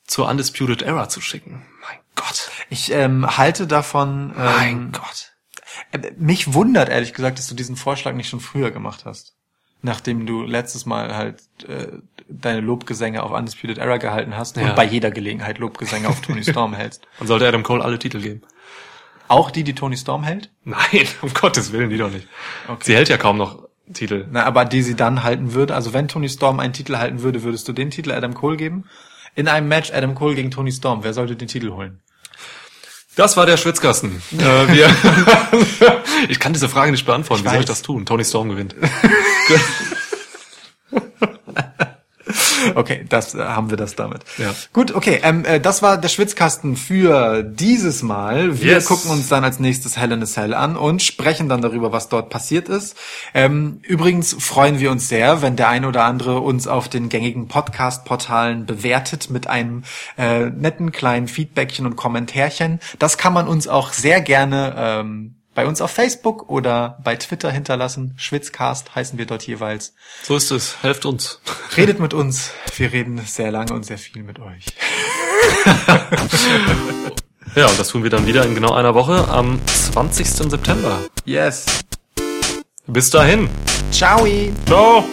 zur Undisputed Era zu schicken? Mein Gott. Ich ähm, halte davon. Ähm, Mein Gott. Äh, Mich wundert ehrlich gesagt, dass du diesen Vorschlag nicht schon früher gemacht hast. Nachdem du letztes Mal halt äh, deine Lobgesänge auf Undisputed Era gehalten hast Ja. und bei jeder Gelegenheit Lobgesänge auf Tony Storm hältst. Man sollte Adam Cole alle Titel geben. Auch die, die Tony Storm hält? Nein, um Gottes Willen, die doch nicht. Okay. Sie hält ja kaum noch Titel. Na, aber die sie dann halten würde, also wenn Tony Storm einen Titel halten würde, würdest du den Titel Adam Cole geben? In einem Match Adam Cole gegen Tony Storm, wer sollte den Titel holen? Das war der Schwitzkasten. äh, wir ich kann diese Frage nicht beantworten. Wie soll ich weiß. das tun? Tony Storm gewinnt. Okay, das äh, haben wir das damit. Ja. Gut, okay, ähm, äh, das war der Schwitzkasten für dieses Mal. Wir Yes. gucken uns dann als nächstes Hell in a Cell an und sprechen dann darüber, was dort passiert ist. Ähm, übrigens freuen wir uns sehr, wenn der eine oder andere uns auf den gängigen Podcast-Portalen bewertet mit einem äh, netten kleinen Feedbackchen und Kommentärchen. Das kann man uns auch sehr gerne ähm, bei uns auf Facebook oder bei Twitter hinterlassen. Schwitzcast heißen wir dort jeweils. So ist es. Helft uns. Redet mit uns. Wir reden sehr lange und sehr viel mit euch. Ja, und das tun wir dann wieder in genau einer Woche am 20. September. Yes. Bis dahin. Ciao. Ciao.